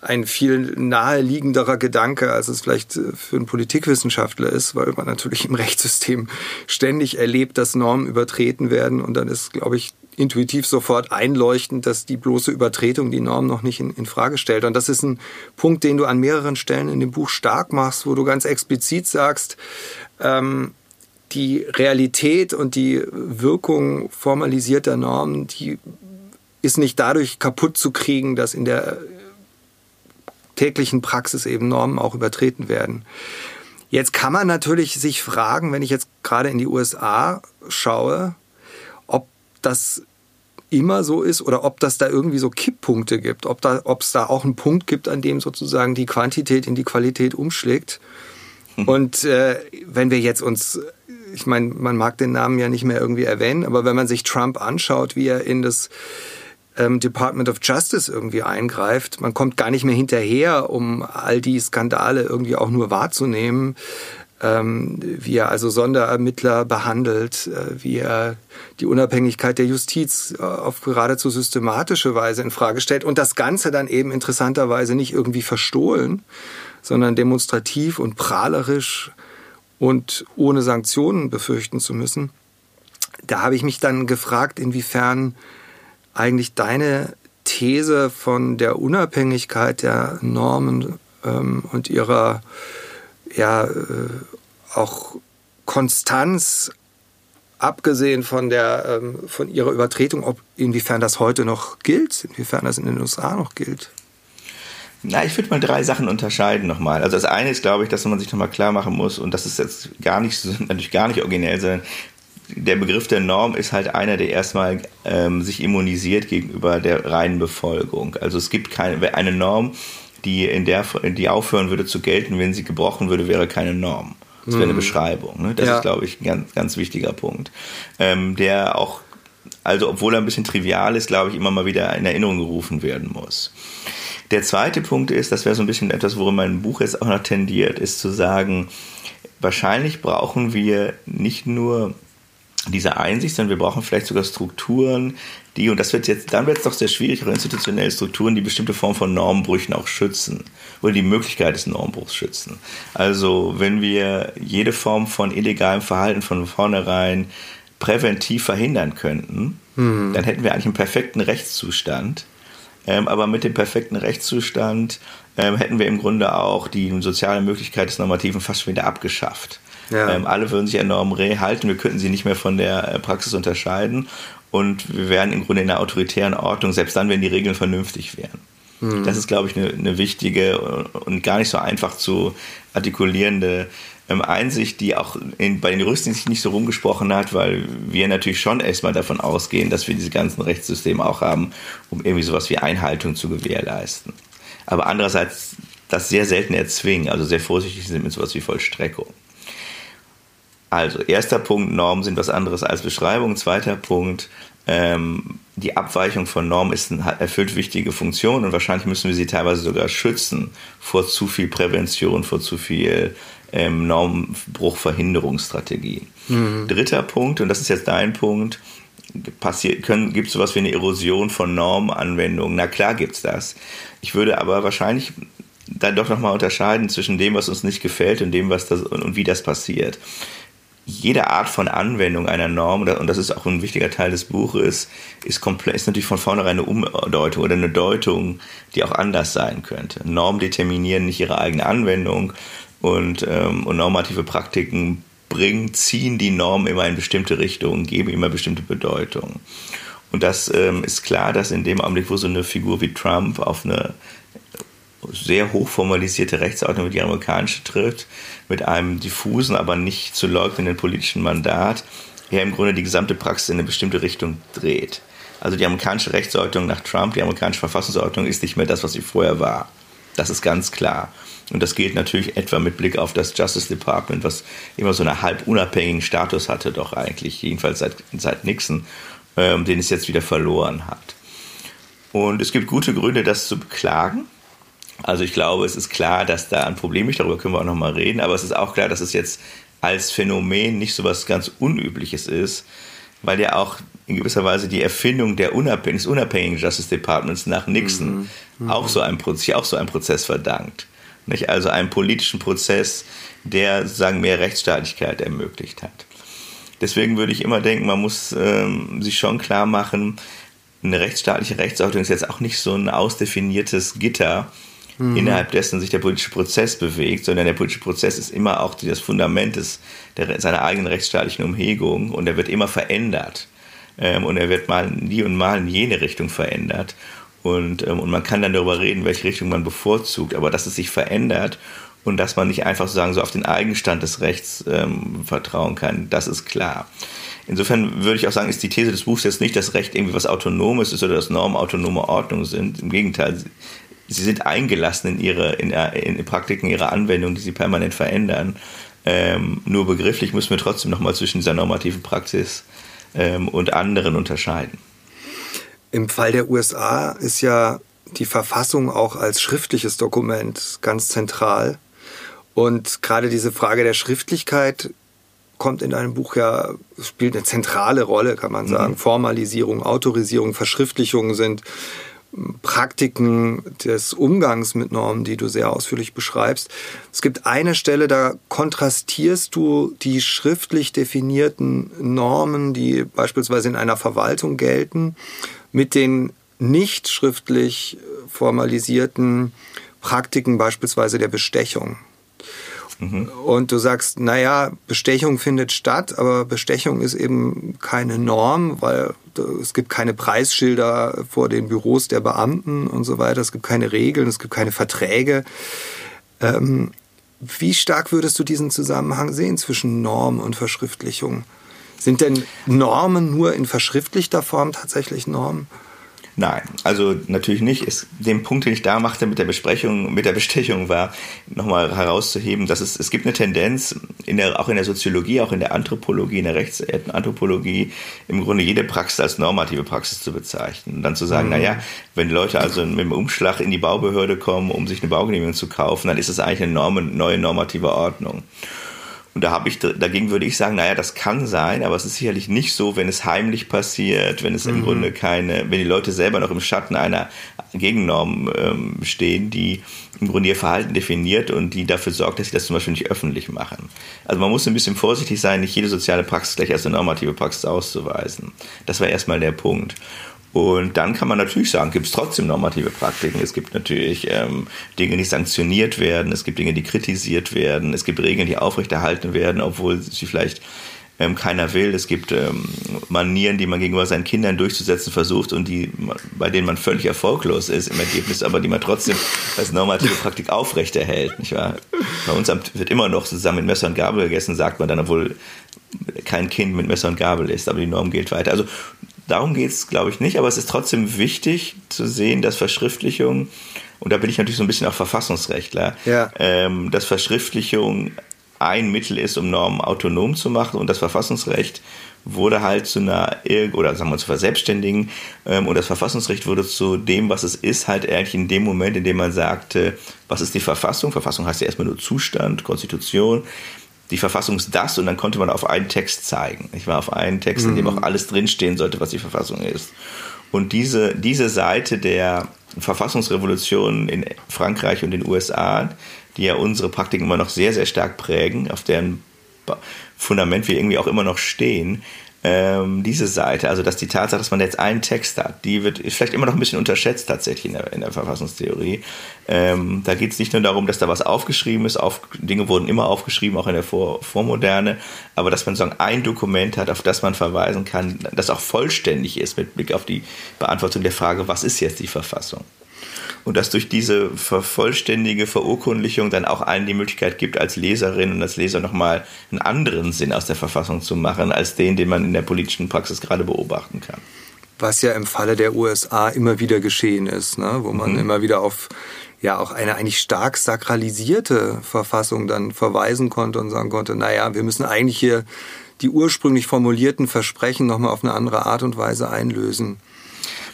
ein viel naheliegenderer Gedanke, als es vielleicht für einen Politikwissenschaftler ist, weil man natürlich im Rechtssystem ständig erlebt, dass Normen übertreten werden. Und dann ist, glaube ich, intuitiv sofort einleuchtend, dass die bloße Übertretung die Norm noch nicht in, in, Frage stellt. Und das ist ein Punkt, den du an mehreren Stellen in dem Buch stark machst, wo du ganz explizit sagst, ähm, die Realität und die Wirkung formalisierter Normen, die ist nicht dadurch kaputt zu kriegen, dass in der täglichen Praxis eben Normen auch übertreten werden. Jetzt kann man natürlich sich fragen, wenn ich jetzt gerade in die USA schaue, das immer so ist oder ob das da irgendwie so Kipppunkte gibt, ob da, ob es da auch einen Punkt gibt, an dem sozusagen die Quantität in die Qualität umschlägt. *laughs* Und äh, wenn wir jetzt uns, ich meine, man mag den Namen ja nicht mehr irgendwie erwähnen, aber wenn man sich Trump anschaut, wie er in das ähm, Department of Justice irgendwie eingreift, man kommt gar nicht mehr hinterher, um all die Skandale irgendwie auch nur wahrzunehmen ähm, wie er also Sonderermittler behandelt, äh, wie er die Unabhängigkeit der Justiz äh, auf geradezu systematische Weise in Frage stellt und das Ganze dann eben interessanterweise nicht irgendwie verstohlen, sondern demonstrativ und prahlerisch und ohne Sanktionen befürchten zu müssen. Da habe ich mich dann gefragt, inwiefern eigentlich deine These von der Unabhängigkeit der Normen ähm, und ihrer ja äh, auch Konstanz, abgesehen von der ähm, von ihrer Übertretung, ob inwiefern das heute noch gilt, inwiefern das in den USA noch gilt. Na, ich würde mal drei Sachen unterscheiden nochmal. Also das eine ist, glaube ich, dass man sich nochmal klar machen muss, und das ist jetzt gar nicht, *laughs* natürlich gar nicht originell, sondern der Begriff der Norm ist halt einer, der erstmal ähm, sich immunisiert gegenüber der reinen Befolgung. Also es gibt keine, eine Norm, die in der, die aufhören würde zu gelten, wenn sie gebrochen würde, wäre keine Norm. Das wäre eine mhm. Beschreibung. Ne? Das ja. ist, glaube ich, ein ganz, ganz wichtiger Punkt. Ähm, der auch, also obwohl er ein bisschen trivial ist, glaube ich, immer mal wieder in Erinnerung gerufen werden muss. Der zweite Punkt ist, das wäre so ein bisschen etwas, worin mein Buch jetzt auch noch tendiert, ist zu sagen, wahrscheinlich brauchen wir nicht nur diese Einsicht, sondern wir brauchen vielleicht sogar Strukturen, die, und das wird jetzt, dann wird es doch sehr schwierig, auch institutionelle Strukturen, die bestimmte Form von Normbrüchen auch schützen oder die Möglichkeit des Normbruchs schützen. Also wenn wir jede Form von illegalem Verhalten von vornherein präventiv verhindern könnten, mhm. dann hätten wir eigentlich einen perfekten Rechtszustand. Ähm, aber mit dem perfekten Rechtszustand ähm, hätten wir im Grunde auch die soziale Möglichkeit des Normativen fast schon wieder abgeschafft. Ja. Ähm, alle würden sich an Normen halten, wir könnten sie nicht mehr von der äh, Praxis unterscheiden und wir wären im Grunde in einer autoritären Ordnung, selbst dann, wenn die Regeln vernünftig wären. Mhm. Das ist, glaube ich, eine, eine, wichtige und gar nicht so einfach zu artikulierende ähm, Einsicht, die auch in, bei den Juristen sich nicht so rumgesprochen hat, weil wir natürlich schon erstmal davon ausgehen, dass wir diese ganzen Rechtssysteme auch haben, um irgendwie sowas wie Einhaltung zu gewährleisten. Aber andererseits das sehr selten erzwingen, also sehr vorsichtig sind mit sowas wie Vollstreckung. Also, erster Punkt, Normen sind was anderes als Beschreibung. Zweiter Punkt, ähm, die Abweichung von Normen ist, erfüllt wichtige Funktionen und wahrscheinlich müssen wir sie teilweise sogar schützen vor zu viel Prävention, vor zu viel ähm, Normbruchverhinderungsstrategie. Mhm. Dritter Punkt, und das ist jetzt dein Punkt, gibt es sowas wie eine Erosion von Normanwendungen? Na klar gibt es das. Ich würde aber wahrscheinlich dann doch nochmal unterscheiden zwischen dem, was uns nicht gefällt und dem, was das und wie das passiert jede Art von Anwendung einer Norm, und das ist auch ein wichtiger Teil des Buches, ist, komplett, ist natürlich von vornherein eine Umdeutung oder eine Deutung, die auch anders sein könnte. Normen determinieren nicht ihre eigene Anwendung und, ähm, und normative Praktiken bringen, ziehen die Norm immer in bestimmte Richtungen, geben immer bestimmte Bedeutungen. Und das ähm, ist klar, dass in dem Augenblick, wo so eine Figur wie Trump auf eine sehr hochformalisierte Rechtsordnung wie die amerikanische trifft, mit einem diffusen, aber nicht zu leugnenden politischen Mandat, er im Grunde die gesamte Praxis in eine bestimmte Richtung dreht. Also die amerikanische Rechtsordnung nach Trump, die amerikanische Verfassungsordnung ist nicht mehr das, was sie vorher war. Das ist ganz klar. Und das gilt natürlich etwa mit Blick auf das Justice Department, was immer so einen halb unabhängigen Status hatte, doch eigentlich, jedenfalls seit, seit Nixon, ähm, den es jetzt wieder verloren hat. Und es gibt gute Gründe, das zu beklagen. Also ich glaube, es ist klar, dass da ein Problem ist, darüber können wir auch nochmal reden, aber es ist auch klar, dass es jetzt als Phänomen nicht so was ganz Unübliches ist, weil ja auch in gewisser Weise die Erfindung der unabhängigen, des unabhängigen Justice Departments nach Nixon mhm. Mhm. Auch, so einem, sich auch so einem Prozess verdankt. Nicht? Also einem politischen Prozess, der sozusagen mehr Rechtsstaatlichkeit ermöglicht hat. Deswegen würde ich immer denken, man muss ähm, sich schon klar machen, eine rechtsstaatliche Rechtsordnung ist jetzt auch nicht so ein ausdefiniertes Gitter, mhm. innerhalb dessen sich der politische Prozess bewegt, sondern der politische Prozess ist immer auch das Fundament des, der, seiner eigenen rechtsstaatlichen Umhegung und er wird immer verändert. Ähm, und er wird mal nie und mal in jene Richtung verändert. Und, ähm, und man kann dann darüber reden, welche Richtung man bevorzugt, aber dass es sich verändert und dass man nicht einfach sozusagen so auf den Eigenstand des Rechts ähm, vertrauen kann, das ist klar. Insofern würde ich auch sagen, ist die These des Buchs jetzt nicht, dass Recht irgendwie was Autonomes ist oder dass Normen autonome Ordnung sind. Im Gegenteil, sie sind eingelassen in ihre in, in Praktiken ihrer Anwendung, die sie permanent verändern. Ähm, nur begrifflich müssen wir trotzdem nochmal zwischen dieser normativen Praxis ähm, und anderen unterscheiden. Im Fall der USA ist ja die Verfassung auch als schriftliches Dokument ganz zentral. Und gerade diese Frage der Schriftlichkeit kommt in deinem Buch ja, spielt eine zentrale Rolle, kann man sagen. Mhm. Formalisierung, Autorisierung, Verschriftlichung sind Praktiken des Umgangs mit Normen, die du sehr ausführlich beschreibst. Es gibt eine Stelle, da kontrastierst du die schriftlich definierten Normen, die beispielsweise in einer Verwaltung gelten, mit den nicht schriftlich formalisierten Praktiken beispielsweise der Bestechung. Mhm. Und du sagst, naja, Bestechung findet statt, aber Bestechung ist eben keine Norm, weil es gibt keine Preisschilder vor den Büros der Beamten und so weiter. Es gibt keine Regeln, es gibt keine Verträge. Ähm, wie stark würdest du diesen Zusammenhang sehen zwischen Norm und Verschriftlichung? Sind denn Normen nur in verschriftlichter Form tatsächlich Normen? Nein, also natürlich nicht. Es, den Punkt, den ich da machte mit der Besprechung, mit der Bestechung, war nochmal herauszuheben, dass es, es gibt eine Tendenz, in der, auch in der Soziologie, auch in der Anthropologie, in der Rechtsanthropologie, im Grunde jede Praxis als normative Praxis zu bezeichnen. Und dann zu sagen, mhm. naja, wenn Leute also mit dem Umschlag in die Baubehörde kommen, um sich eine Baugenehmigung zu kaufen, dann ist es eigentlich eine Norm, neue normative Ordnung. Und da habe ich, dagegen würde ich sagen, naja, das kann sein, aber es ist sicherlich nicht so, wenn es heimlich passiert, wenn es mhm. im Grunde keine, wenn die Leute selber noch im Schatten einer Gegennorm ähm, stehen, die im Grunde ihr Verhalten definiert und die dafür sorgt, dass sie das zum Beispiel nicht öffentlich machen. Also man muss ein bisschen vorsichtig sein, nicht jede soziale Praxis gleich als eine normative Praxis auszuweisen. Das war erstmal der Punkt. Und dann kann man natürlich sagen, gibt es trotzdem normative Praktiken. Es gibt natürlich ähm, Dinge, die sanktioniert werden. Es gibt Dinge, die kritisiert werden. Es gibt Regeln, die aufrechterhalten werden, obwohl sie vielleicht ähm, keiner will. Es gibt ähm, Manieren, die man gegenüber seinen Kindern durchzusetzen versucht und die, bei denen man völlig erfolglos ist im Ergebnis, aber die man trotzdem als normative Praktik aufrechterhält. Nicht wahr? Bei uns wird immer noch zusammen mit Messer und Gabel gegessen, sagt man dann, obwohl kein Kind mit Messer und Gabel ist, aber die Norm gilt weiter. Also darum geht es, glaube ich, nicht, aber es ist trotzdem wichtig zu sehen, dass Verschriftlichung, und da bin ich natürlich so ein bisschen auch Verfassungsrechtler, ja. ähm, dass Verschriftlichung ein Mittel ist, um Normen autonom zu machen und das Verfassungsrecht wurde halt zu einer, oder sagen wir zu verselbstständigen ähm, und das Verfassungsrecht wurde zu dem, was es ist, halt eigentlich in dem Moment, in dem man sagte, was ist die Verfassung? Verfassung heißt ja erstmal nur Zustand, Konstitution. Die Verfassung ist das und dann konnte man auf einen Text zeigen. Ich war auf einen Text, in dem mhm. auch alles drinstehen sollte, was die Verfassung ist. Und diese, diese Seite der Verfassungsrevolution in Frankreich und den USA, die ja unsere Praktiken immer noch sehr, sehr stark prägen, auf deren Fundament wir irgendwie auch immer noch stehen, ähm, diese Seite, also dass die Tatsache, dass man jetzt einen Text hat, die wird vielleicht immer noch ein bisschen unterschätzt tatsächlich in der, in der Verfassungstheorie. Ähm, da geht es nicht nur darum, dass da was aufgeschrieben ist, auf, Dinge wurden immer aufgeschrieben, auch in der Vor Vormoderne, aber dass man so ein Dokument hat, auf das man verweisen kann, das auch vollständig ist mit Blick auf die Beantwortung der Frage, was ist jetzt die Verfassung? Und dass durch diese vollständige Verurkundlichung dann auch allen die Möglichkeit gibt, als Leserin und als Leser nochmal einen anderen Sinn aus der Verfassung zu machen, als den, den man in der politischen Praxis gerade beobachten kann. Was ja im Falle der USA immer wieder geschehen ist, ne? wo man mhm. immer wieder auf ja auch eine eigentlich stark sakralisierte Verfassung dann verweisen konnte und sagen konnte, naja, wir müssen eigentlich hier die ursprünglich formulierten Versprechen nochmal auf eine andere Art und Weise einlösen.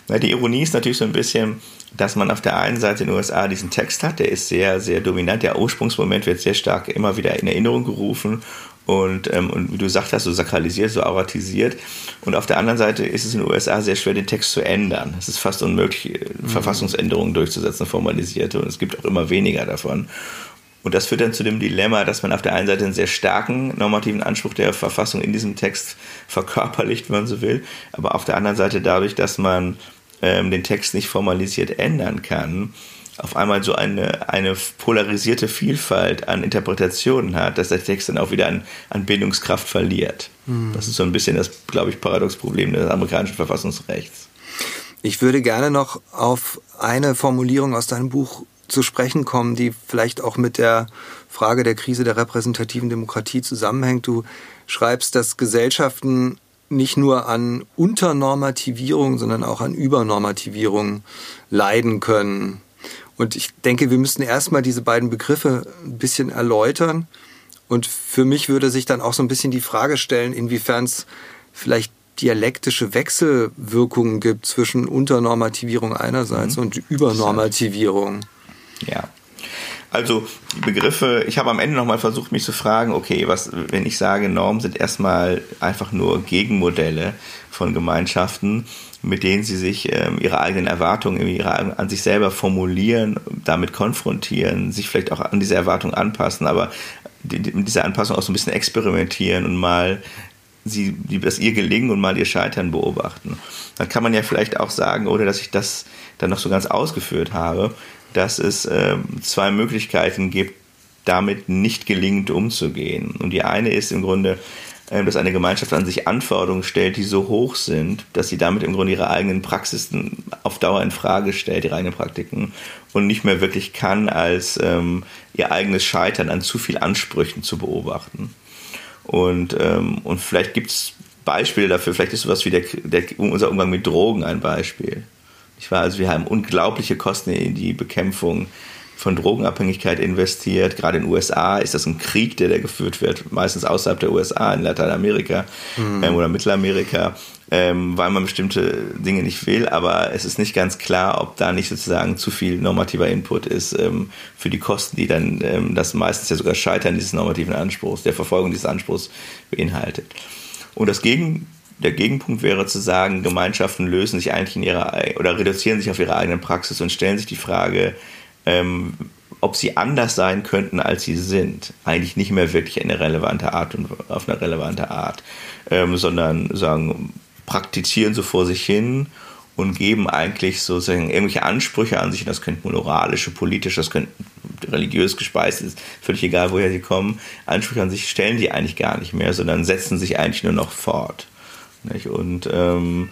Na, die Ironie ist natürlich so ein bisschen, dass man auf der einen Seite in den USA diesen Text hat, der ist sehr, sehr dominant. Der Ursprungsmoment wird sehr stark immer wieder in Erinnerung gerufen und, ähm, und wie du gesagt hast, so sakralisiert, so auratisiert. Und auf der anderen Seite ist es in den USA sehr schwer, den Text zu ändern. Es ist fast unmöglich, mhm. Verfassungsänderungen durchzusetzen, formalisierte, und es gibt auch immer weniger davon. Und das führt dann zu dem Dilemma, dass man auf der einen Seite einen sehr starken normativen Anspruch der Verfassung in diesem Text verkörperlicht, wenn man so will, aber auf der anderen Seite dadurch, dass man ähm, den Text nicht formalisiert ändern kann, auf einmal so eine, eine polarisierte Vielfalt an Interpretationen hat, dass der Text dann auch wieder an, an Bindungskraft verliert. Mhm. Das ist so ein bisschen das, glaube ich, Paradoxproblem des amerikanischen Verfassungsrechts. Ich würde gerne noch auf eine Formulierung aus deinem Buch zu sprechen kommen, die vielleicht auch mit der Frage der Krise der repräsentativen Demokratie zusammenhängt. Du schreibst, dass Gesellschaften nicht nur an Unternormativierung, sondern auch an Übernormativierung leiden können. Und ich denke, wir müssten erstmal diese beiden Begriffe ein bisschen erläutern. Und für mich würde sich dann auch so ein bisschen die Frage stellen, inwiefern es vielleicht dialektische Wechselwirkungen gibt zwischen Unternormativierung einerseits mhm. und Übernormativierung. Ja. Also die Begriffe, ich habe am Ende nochmal versucht, mich zu fragen, okay, was, wenn ich sage, Normen sind erstmal einfach nur Gegenmodelle von Gemeinschaften, mit denen sie sich ähm, ihre eigenen Erwartungen ihre, an sich selber formulieren, damit konfrontieren, sich vielleicht auch an diese Erwartungen anpassen, aber mit dieser Anpassung auch so ein bisschen experimentieren und mal sie, das ihr gelingen und mal ihr Scheitern beobachten. Dann kann man ja vielleicht auch sagen, oder dass ich das dann noch so ganz ausgeführt habe, dass es äh, zwei Möglichkeiten gibt, damit nicht gelingend umzugehen. Und die eine ist im Grunde, äh, dass eine Gemeinschaft an sich Anforderungen stellt, die so hoch sind, dass sie damit im Grunde ihre eigenen Praxisen auf Dauer in Frage stellt, ihre eigenen Praktiken, und nicht mehr wirklich kann, als ähm, ihr eigenes Scheitern an zu viel Ansprüchen zu beobachten. Und, ähm, und vielleicht gibt es Beispiele dafür, vielleicht ist sowas wie der, der, unser Umgang mit Drogen ein Beispiel. Ich war also, wir haben unglaubliche Kosten in die Bekämpfung von Drogenabhängigkeit investiert. Gerade in den USA ist das ein Krieg, der da geführt wird, meistens außerhalb der USA, in Lateinamerika mhm. ähm, oder Mittelamerika, ähm, weil man bestimmte Dinge nicht will. Aber es ist nicht ganz klar, ob da nicht sozusagen zu viel normativer Input ist ähm, für die Kosten, die dann das meistens ja sogar Scheitern dieses normativen Anspruchs, der Verfolgung dieses Anspruchs beinhaltet. Und das Gegen der Gegenpunkt wäre zu sagen, Gemeinschaften lösen sich eigentlich in ihrer oder reduzieren sich auf ihre eigenen Praxis und stellen sich die Frage, ähm, ob sie anders sein könnten, als sie sind. Eigentlich nicht mehr wirklich eine relevante Art und auf eine relevante Art, ähm, sondern sagen, praktizieren so vor sich hin und geben eigentlich sozusagen irgendwelche Ansprüche an sich. Das könnten moralische, politische, das könnten religiös gespeist ist, völlig egal, woher sie kommen, Ansprüche an sich stellen die eigentlich gar nicht mehr, sondern setzen sich eigentlich nur noch fort. Nicht? Und ähm,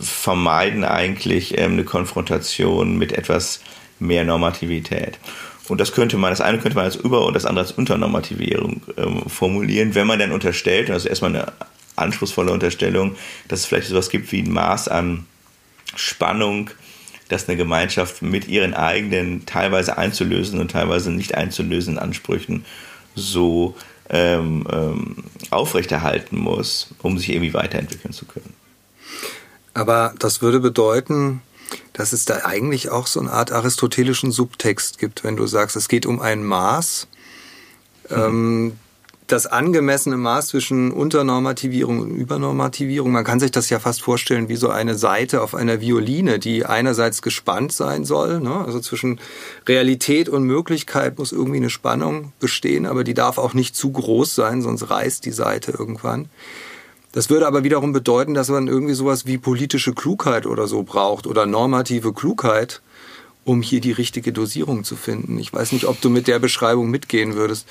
vermeiden eigentlich ähm, eine Konfrontation mit etwas mehr Normativität. Und das könnte man, das eine könnte man als Über- und das andere als Unternormativierung ähm, formulieren, wenn man dann unterstellt, ist erstmal eine anspruchsvolle Unterstellung, dass es vielleicht sowas gibt wie ein Maß an Spannung, dass eine Gemeinschaft mit ihren eigenen teilweise einzulösen und teilweise nicht einzulösenden Ansprüchen so ähm, ähm, aufrechterhalten muss, um sich irgendwie weiterentwickeln zu können. Aber das würde bedeuten, dass es da eigentlich auch so eine Art aristotelischen Subtext gibt, wenn du sagst, es geht um ein Maß. Mhm. Ähm, das angemessene Maß zwischen Unternormativierung und Übernormativierung. Man kann sich das ja fast vorstellen wie so eine Seite auf einer Violine, die einerseits gespannt sein soll. Ne? Also zwischen Realität und Möglichkeit muss irgendwie eine Spannung bestehen, aber die darf auch nicht zu groß sein, sonst reißt die Seite irgendwann. Das würde aber wiederum bedeuten, dass man irgendwie sowas wie politische Klugheit oder so braucht oder normative Klugheit, um hier die richtige Dosierung zu finden. Ich weiß nicht, ob du mit der Beschreibung mitgehen würdest.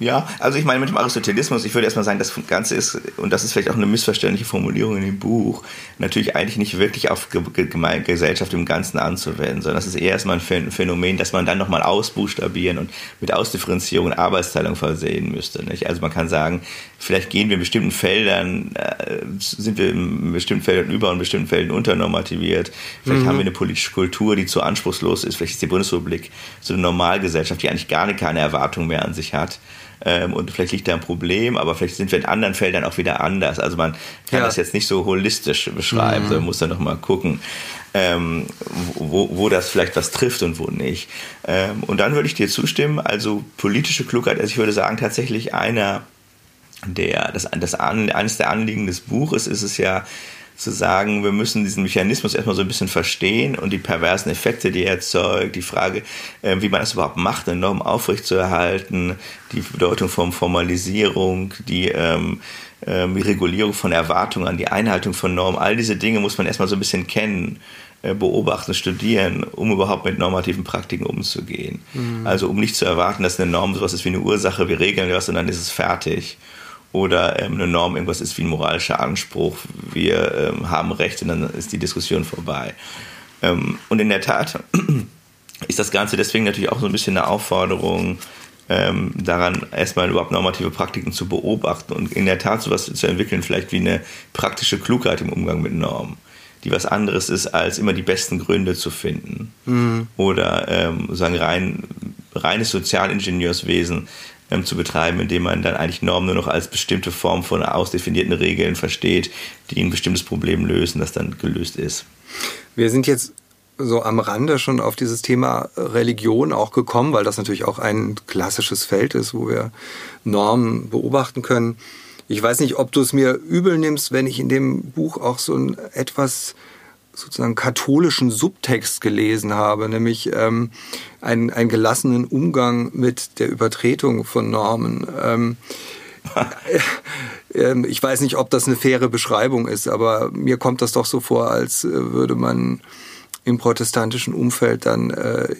Ja, also ich meine mit dem Aristotelismus, ich würde erstmal sagen, das Ganze ist, und das ist vielleicht auch eine missverständliche Formulierung in dem Buch, natürlich eigentlich nicht wirklich auf Gesellschaft im Ganzen anzuwenden, sondern das ist eher erstmal ein Phänomen, das man dann nochmal ausbuchstabieren und mit Ausdifferenzierung und Arbeitsteilung versehen müsste. Nicht? Also man kann sagen, vielleicht gehen wir in bestimmten Feldern, äh, sind wir in bestimmten Feldern über und in bestimmten Feldern unternormativiert. Vielleicht mhm. haben wir eine politische Kultur, die zu anspruchslos ist. Vielleicht ist die Bundesrepublik so eine Normalgesellschaft, die eigentlich gar keine Erwartung mehr an sich hat ähm, und vielleicht liegt da ein Problem, aber vielleicht sind wir in anderen Feldern auch wieder anders. Also man kann ja. das jetzt nicht so holistisch beschreiben, mhm. sondern muss dann nochmal gucken, ähm, wo, wo das vielleicht was trifft und wo nicht. Ähm, und dann würde ich dir zustimmen, also politische Klugheit, also ich würde sagen, tatsächlich einer der, das, das eines der Anliegen des Buches ist es ja, zu sagen, wir müssen diesen Mechanismus erstmal so ein bisschen verstehen und die perversen Effekte, die er erzeugt, die Frage, äh, wie man das überhaupt macht, eine Norm aufrechtzuerhalten, die Bedeutung von Formalisierung, die ähm, ähm, Regulierung von Erwartungen an die Einhaltung von Normen, all diese Dinge muss man erstmal so ein bisschen kennen äh, beobachten, studieren, um überhaupt mit normativen Praktiken umzugehen. Mhm. Also um nicht zu erwarten, dass eine Norm sowas ist wie eine Ursache, wir regeln was und dann ist es fertig oder ähm, eine Norm irgendwas ist wie ein moralischer Anspruch, wir ähm, haben Recht und dann ist die Diskussion vorbei. Ähm, und in der Tat *clears throat* ist das Ganze deswegen natürlich auch so ein bisschen eine Aufforderung, ähm, daran erstmal überhaupt normative Praktiken zu beobachten und in der Tat sowas zu entwickeln, vielleicht wie eine praktische Klugheit im Umgang mit Normen die was anderes ist, als immer die besten Gründe zu finden. Mhm. Oder ähm, sagen rein, reines Sozialingenieurswesen, ähm, zu betreiben, indem man dann eigentlich Normen nur noch als bestimmte Form von ausdefinierten Regeln versteht, die ein bestimmtes Problem lösen, das dann gelöst ist. Wir sind jetzt so am Rande schon auf dieses Thema Religion auch gekommen, weil das natürlich auch ein klassisches Feld ist, wo wir Normen beobachten können. Ich weiß nicht, ob du es mir übel nimmst, wenn ich in dem Buch auch so ein etwas sozusagen katholischen Subtext gelesen habe, nämlich ähm, einen, einen gelassenen Umgang mit der Übertretung von Normen. Ähm, *laughs* äh, ich weiß nicht, ob das eine faire Beschreibung ist, aber mir kommt das doch so vor, als äh, würde man im protestantischen Umfeld dann äh,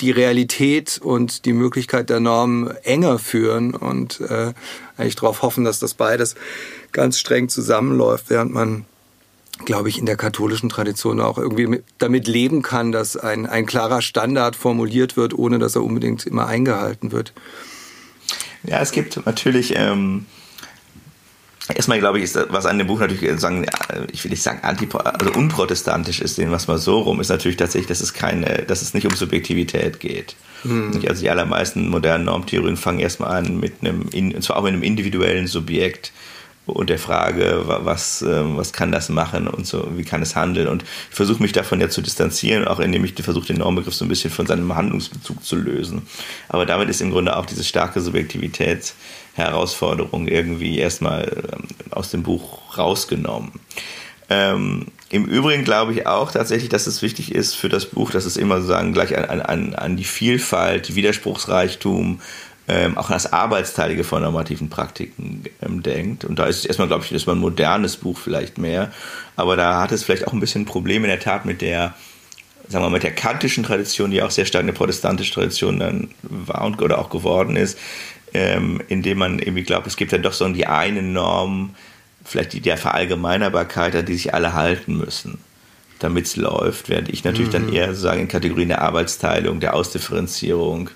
die Realität und die Möglichkeit der Normen enger führen und äh, eigentlich darauf hoffen, dass das beides ganz streng zusammenläuft, während man glaube ich, in der katholischen Tradition auch irgendwie damit leben kann, dass ein, ein klarer Standard formuliert wird, ohne dass er unbedingt immer eingehalten wird. Ja, es gibt natürlich, ähm, erstmal glaube ich, ist das, was an dem Buch natürlich äh, sagen, ich will nicht sagen anti, also unprotestantisch ist, den was mal so rum, ist natürlich tatsächlich, dass es keine, dass es nicht um Subjektivität geht. Hm. Also die allermeisten modernen Normtheorien fangen erstmal an mit einem, und zwar auch mit einem individuellen Subjekt und der Frage, was, ähm, was kann das machen und so, wie kann es handeln. Und ich versuche mich davon ja zu distanzieren, auch indem ich versuche, den Normbegriff so ein bisschen von seinem Handlungsbezug zu lösen. Aber damit ist im Grunde auch diese starke Subjektivitätsherausforderung irgendwie erstmal ähm, aus dem Buch rausgenommen. Ähm, Im Übrigen glaube ich auch tatsächlich, dass es wichtig ist für das Buch, dass es immer sozusagen gleich an, an, an die Vielfalt, Widerspruchsreichtum, ähm, auch das Arbeitsteilige von normativen Praktiken ähm, denkt. Und da ist es erstmal, glaube ich, erstmal ein modernes Buch vielleicht mehr. Aber da hat es vielleicht auch ein bisschen Probleme in der Tat mit der sagen wir mal, mit der kantischen Tradition, die auch sehr stark eine protestantische Tradition dann war und oder auch geworden ist, ähm, indem man irgendwie glaubt, es gibt dann doch so die eine Norm, vielleicht die der Verallgemeinerbarkeit, an die sich alle halten müssen, damit es läuft, während ich natürlich mhm. dann eher sozusagen in Kategorien der Arbeitsteilung, der Ausdifferenzierung,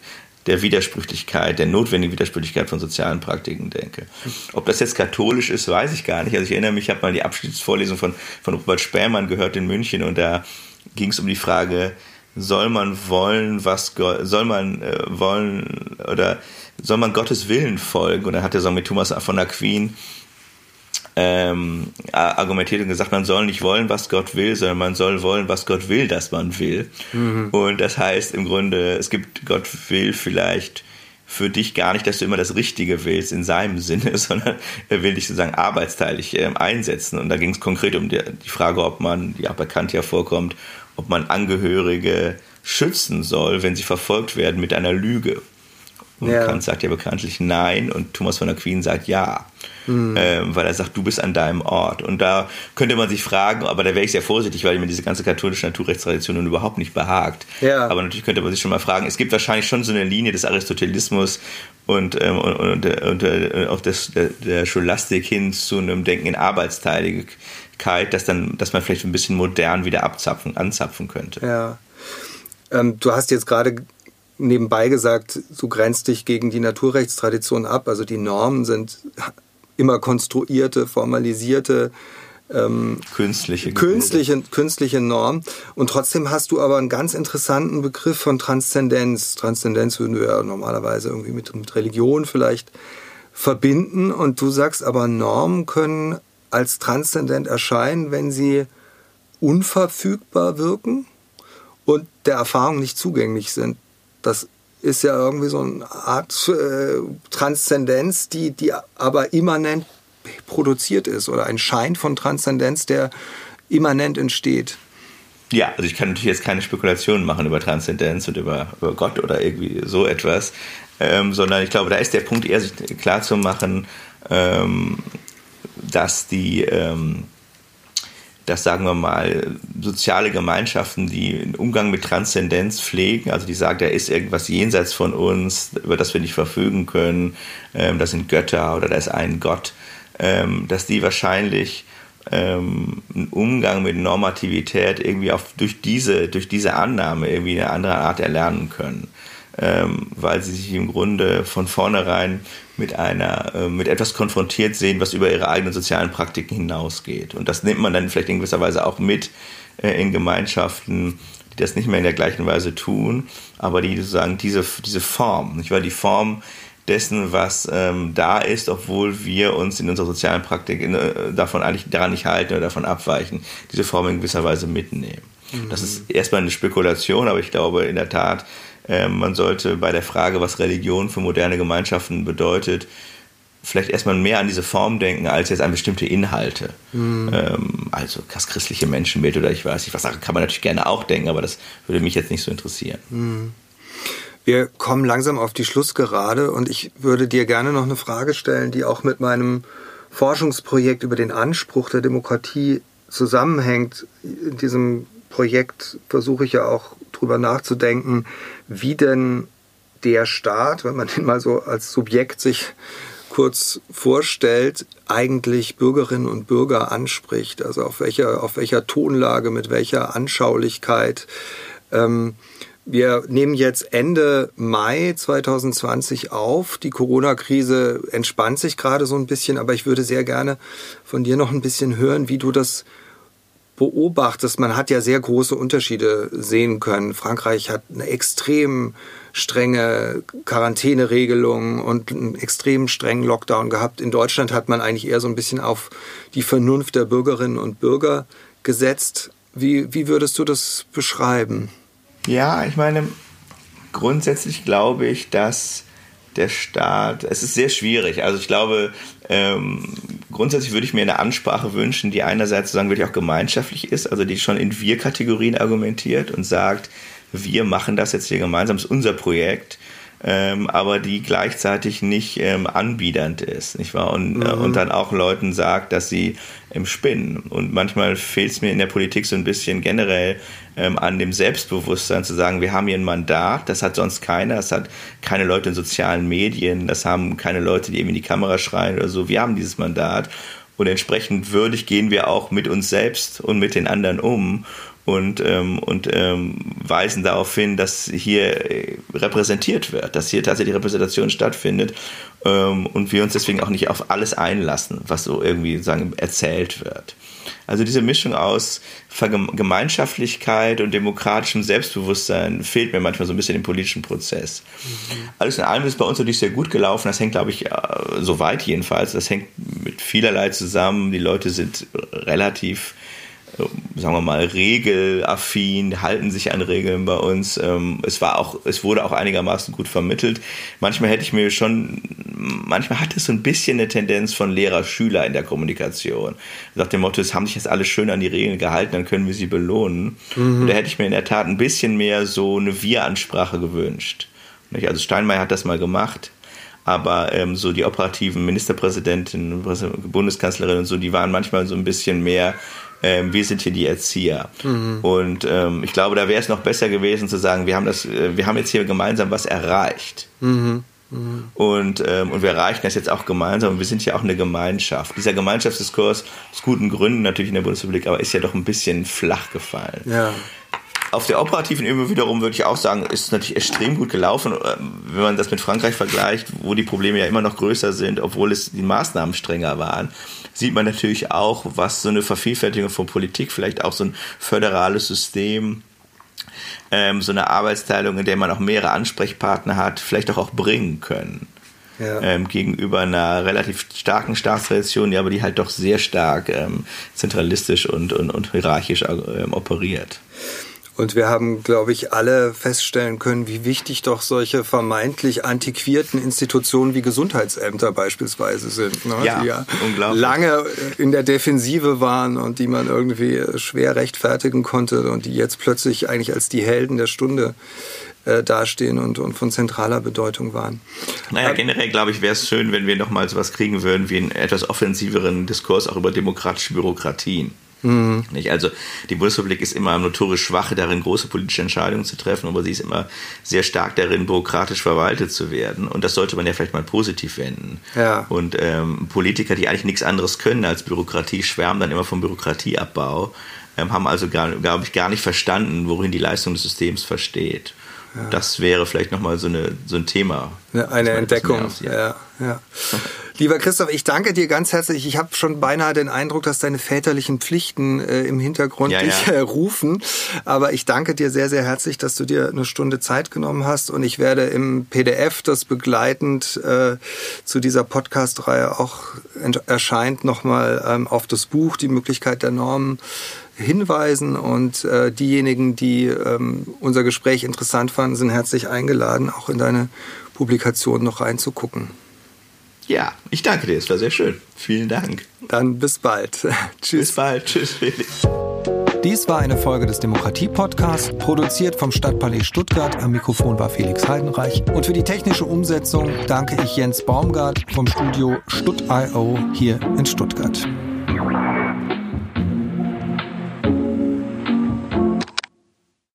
der Widersprüchlichkeit, der notwendigen Widersprüchlichkeit von sozialen Praktiken denke. Ob das jetzt katholisch ist, weiß ich gar nicht. Also ich erinnere mich, ich habe mal die Abschiedsvorlesung von, von Robert Spähmann gehört in München und da ging es um die Frage, soll man wollen, was soll man äh, wollen oder soll man Gottes Willen folgen? Und dann hat er so mit Thomas von Aquin ähm, argumentiert und gesagt, man soll nicht wollen, was Gott will, sondern man soll wollen, was Gott will, dass man will. Mhm. Und das heißt im Grunde, es gibt, Gott will vielleicht für dich gar nicht, dass du immer das Richtige willst in seinem *laughs* Sinne, sondern er will dich sozusagen arbeitsteilig äh, einsetzen. Und da ging es konkret um die, die, Frage, ob man, die auch bekannt ja vorkommt, ob man Angehörige schützen soll, wenn sie verfolgt werden mit einer Lüge. Und ja. Kant sagt ja bekanntlich nein und Thomas von Aquin sagt ja. Mhm. Ähm, weil er sagt, du bist an deinem Ort. Und da könnte man sich fragen, aber da wäre ich sehr vorsichtig, weil mir diese ganze katholische Naturrechtstradition nun überhaupt nicht behagt. Ja. Aber natürlich könnte man sich schon mal fragen, es gibt wahrscheinlich schon so eine Linie des Aristotelismus und, ähm, und, und, und, und äh, auch des, der, der Scholastik hin zu einem Denken in Arbeitsteiligkeit, dass, dann, dass man vielleicht ein bisschen modern wieder abzapfen, anzapfen könnte. Ja. Ähm, du hast jetzt gerade nebenbei gesagt, du grenzt dich gegen die Naturrechtstradition ab. Also die Normen sind immer konstruierte, formalisierte, ähm, künstliche, künstliche, künstliche Norm. Und trotzdem hast du aber einen ganz interessanten Begriff von Transzendenz. Transzendenz würden wir ja normalerweise irgendwie mit, mit Religion vielleicht verbinden. Und du sagst aber, Normen können als transzendent erscheinen, wenn sie unverfügbar wirken und der Erfahrung nicht zugänglich sind. Das ist ja irgendwie so eine Art äh, Transzendenz, die, die aber immanent produziert ist oder ein Schein von Transzendenz, der immanent entsteht. Ja, also ich kann natürlich jetzt keine Spekulationen machen über Transzendenz und über, über Gott oder irgendwie so etwas, ähm, sondern ich glaube, da ist der Punkt eher sich klar zu machen, ähm, dass die ähm, dass, sagen wir mal, soziale Gemeinschaften, die einen Umgang mit Transzendenz pflegen, also die sagen, da ist irgendwas jenseits von uns, über das wir nicht verfügen können, ähm, das sind Götter oder da ist ein Gott, ähm, dass die wahrscheinlich ähm, einen Umgang mit Normativität irgendwie auf, durch, diese, durch diese Annahme irgendwie eine andere Art erlernen können. Ähm, weil sie sich im Grunde von vornherein mit einer, äh, mit etwas konfrontiert sehen, was über ihre eigenen sozialen Praktiken hinausgeht. Und das nimmt man dann vielleicht in gewisser Weise auch mit äh, in Gemeinschaften, die das nicht mehr in der gleichen Weise tun, aber die sozusagen diese, diese Form, nicht wahr, die Form dessen, was ähm, da ist, obwohl wir uns in unserer sozialen Praktik in, äh, davon eigentlich daran nicht halten oder davon abweichen, diese Form in gewisser Weise mitnehmen. Mhm. Das ist erstmal eine Spekulation, aber ich glaube in der Tat, ähm, man sollte bei der Frage, was Religion für moderne Gemeinschaften bedeutet, vielleicht erstmal mehr an diese Form denken, als jetzt an bestimmte Inhalte. Mhm. Ähm, also das christliche Menschenbild oder ich weiß nicht, was kann man natürlich gerne auch denken, aber das würde mich jetzt nicht so interessieren. Mhm. Wir kommen langsam auf die Schlussgerade und ich würde dir gerne noch eine Frage stellen, die auch mit meinem Forschungsprojekt über den Anspruch der Demokratie zusammenhängt. In diesem Projekt versuche ich ja auch drüber nachzudenken, wie denn der Staat, wenn man den mal so als Subjekt sich kurz vorstellt, eigentlich Bürgerinnen und Bürger anspricht. Also auf welcher, auf welcher Tonlage, mit welcher Anschaulichkeit. Ähm, wir nehmen jetzt Ende Mai 2020 auf. Die Corona-Krise entspannt sich gerade so ein bisschen, aber ich würde sehr gerne von dir noch ein bisschen hören, wie du das beobachtest, man hat ja sehr große Unterschiede sehen können. Frankreich hat eine extrem strenge Quarantäneregelung und einen extrem strengen Lockdown gehabt. In Deutschland hat man eigentlich eher so ein bisschen auf die Vernunft der Bürgerinnen und Bürger gesetzt. Wie, wie würdest du das beschreiben? Ja, ich meine, grundsätzlich glaube ich, dass der Staat, es ist sehr schwierig. Also ich glaube, ähm, grundsätzlich würde ich mir eine Ansprache wünschen, die einerseits sagen wirklich auch gemeinschaftlich ist, also die schon in Wir-Kategorien argumentiert und sagt, wir machen das jetzt hier gemeinsam, das ist unser Projekt. Ähm, aber die gleichzeitig nicht ähm, anbiedernd ist, nicht wahr? Und, äh, mhm. und dann auch Leuten sagt, dass sie im ähm, Spinnen. Und manchmal fehlt es mir in der Politik so ein bisschen generell ähm, an dem Selbstbewusstsein zu sagen, wir haben hier ein Mandat, das hat sonst keiner, das hat keine Leute in sozialen Medien, das haben keine Leute, die eben in die Kamera schreien oder so. Wir haben dieses Mandat und entsprechend würdig gehen wir auch mit uns selbst und mit den anderen um und, ähm, und ähm, weisen darauf hin, dass hier äh, repräsentiert wird, dass hier tatsächlich Repräsentation stattfindet ähm, und wir uns deswegen auch nicht auf alles einlassen, was so irgendwie sagen erzählt wird. Also diese Mischung aus Gemeinschaftlichkeit und demokratischem Selbstbewusstsein fehlt mir manchmal so ein bisschen im politischen Prozess. Mhm. Alles in allem ist bei uns natürlich sehr gut gelaufen. Das hängt, glaube ich, äh, soweit jedenfalls, das hängt mit vielerlei zusammen. Die Leute sind relativ sagen wir mal, regelaffin, halten sich an Regeln bei uns. Ähm, es war auch, es wurde auch einigermaßen gut vermittelt. Manchmal hätte ich mir schon, manchmal hat es so ein bisschen eine Tendenz von Lehrer-Schüler in der Kommunikation. Nach dem Motto, es haben sich jetzt alle schön an die Regeln gehalten, dann können wir sie belohnen. Mhm. Und da hätte ich mir in der Tat ein bisschen mehr so eine Wir-Ansprache gewünscht. Also Steinmeier hat das mal gemacht aber ähm, so die operativen Ministerpräsidentinnen, Bundeskanzlerin und so, die waren manchmal so ein bisschen mehr ähm, wir sind hier die Erzieher. Mhm. Und ähm, ich glaube, da wäre es noch besser gewesen zu sagen, wir haben das, äh, wir haben jetzt hier gemeinsam was erreicht. Mhm. Mhm. Und, ähm, und wir erreichen das jetzt auch gemeinsam und wir sind ja auch eine Gemeinschaft. Dieser Gemeinschaftsdiskurs, aus guten Gründen natürlich in der Bundesrepublik, aber ist ja doch ein bisschen flach gefallen. Ja. Auf der operativen Ebene wiederum würde ich auch sagen, ist es natürlich extrem gut gelaufen, ähm, wenn man das mit Frankreich vergleicht, wo die Probleme ja immer noch größer sind, obwohl es die Maßnahmen strenger waren sieht man natürlich auch, was so eine Vervielfältigung von Politik, vielleicht auch so ein föderales System, ähm, so eine Arbeitsteilung, in der man auch mehrere Ansprechpartner hat, vielleicht auch, auch bringen können. Ja. Ähm, gegenüber einer relativ starken Staatstradition, die aber die halt doch sehr stark ähm, zentralistisch und, und, und hierarchisch ähm, operiert. Und wir haben, glaube ich, alle feststellen können, wie wichtig doch solche vermeintlich antiquierten Institutionen wie Gesundheitsämter beispielsweise sind. Ne? Ja, die ja lange in der Defensive waren und die man irgendwie schwer rechtfertigen konnte und die jetzt plötzlich eigentlich als die Helden der Stunde äh, dastehen und, und von zentraler Bedeutung waren. Naja, generell glaube ich, wäre es schön, wenn wir nochmal so was kriegen würden wie einen etwas offensiveren Diskurs auch über demokratische Bürokratien. Mhm. Also die Bundesrepublik ist immer notorisch schwach darin, große politische Entscheidungen zu treffen, aber sie ist immer sehr stark darin, bürokratisch verwaltet zu werden. Und das sollte man ja vielleicht mal positiv wenden. Ja. Und ähm, Politiker, die eigentlich nichts anderes können als Bürokratie, schwärmen dann immer vom Bürokratieabbau, ähm, haben also, glaube ich, gar nicht verstanden, worin die Leistung des Systems versteht. Ja. Das wäre vielleicht nochmal so, eine, so ein Thema. Eine, eine Entdeckung. Ja, ja. Lieber Christoph, ich danke dir ganz herzlich. Ich habe schon beinahe den Eindruck, dass deine väterlichen Pflichten äh, im Hintergrund ja, dich äh, rufen. Aber ich danke dir sehr, sehr herzlich, dass du dir eine Stunde Zeit genommen hast. Und ich werde im PDF, das begleitend äh, zu dieser Podcast-Reihe auch erscheint, nochmal ähm, auf das Buch Die Möglichkeit der Normen hinweisen und äh, diejenigen, die ähm, unser Gespräch interessant fanden, sind herzlich eingeladen, auch in deine Publikation noch reinzugucken. Ja, ich danke dir, es war sehr schön. Vielen Dank. Dann bis bald. *laughs* Tschüss. Bis bald. Tschüss, Felix. Dies war eine Folge des Demokratie-Podcasts, produziert vom Stadtpalais Stuttgart. Am Mikrofon war Felix Heidenreich. Und für die technische Umsetzung danke ich Jens Baumgart vom Studio Stutt.io hier in Stuttgart.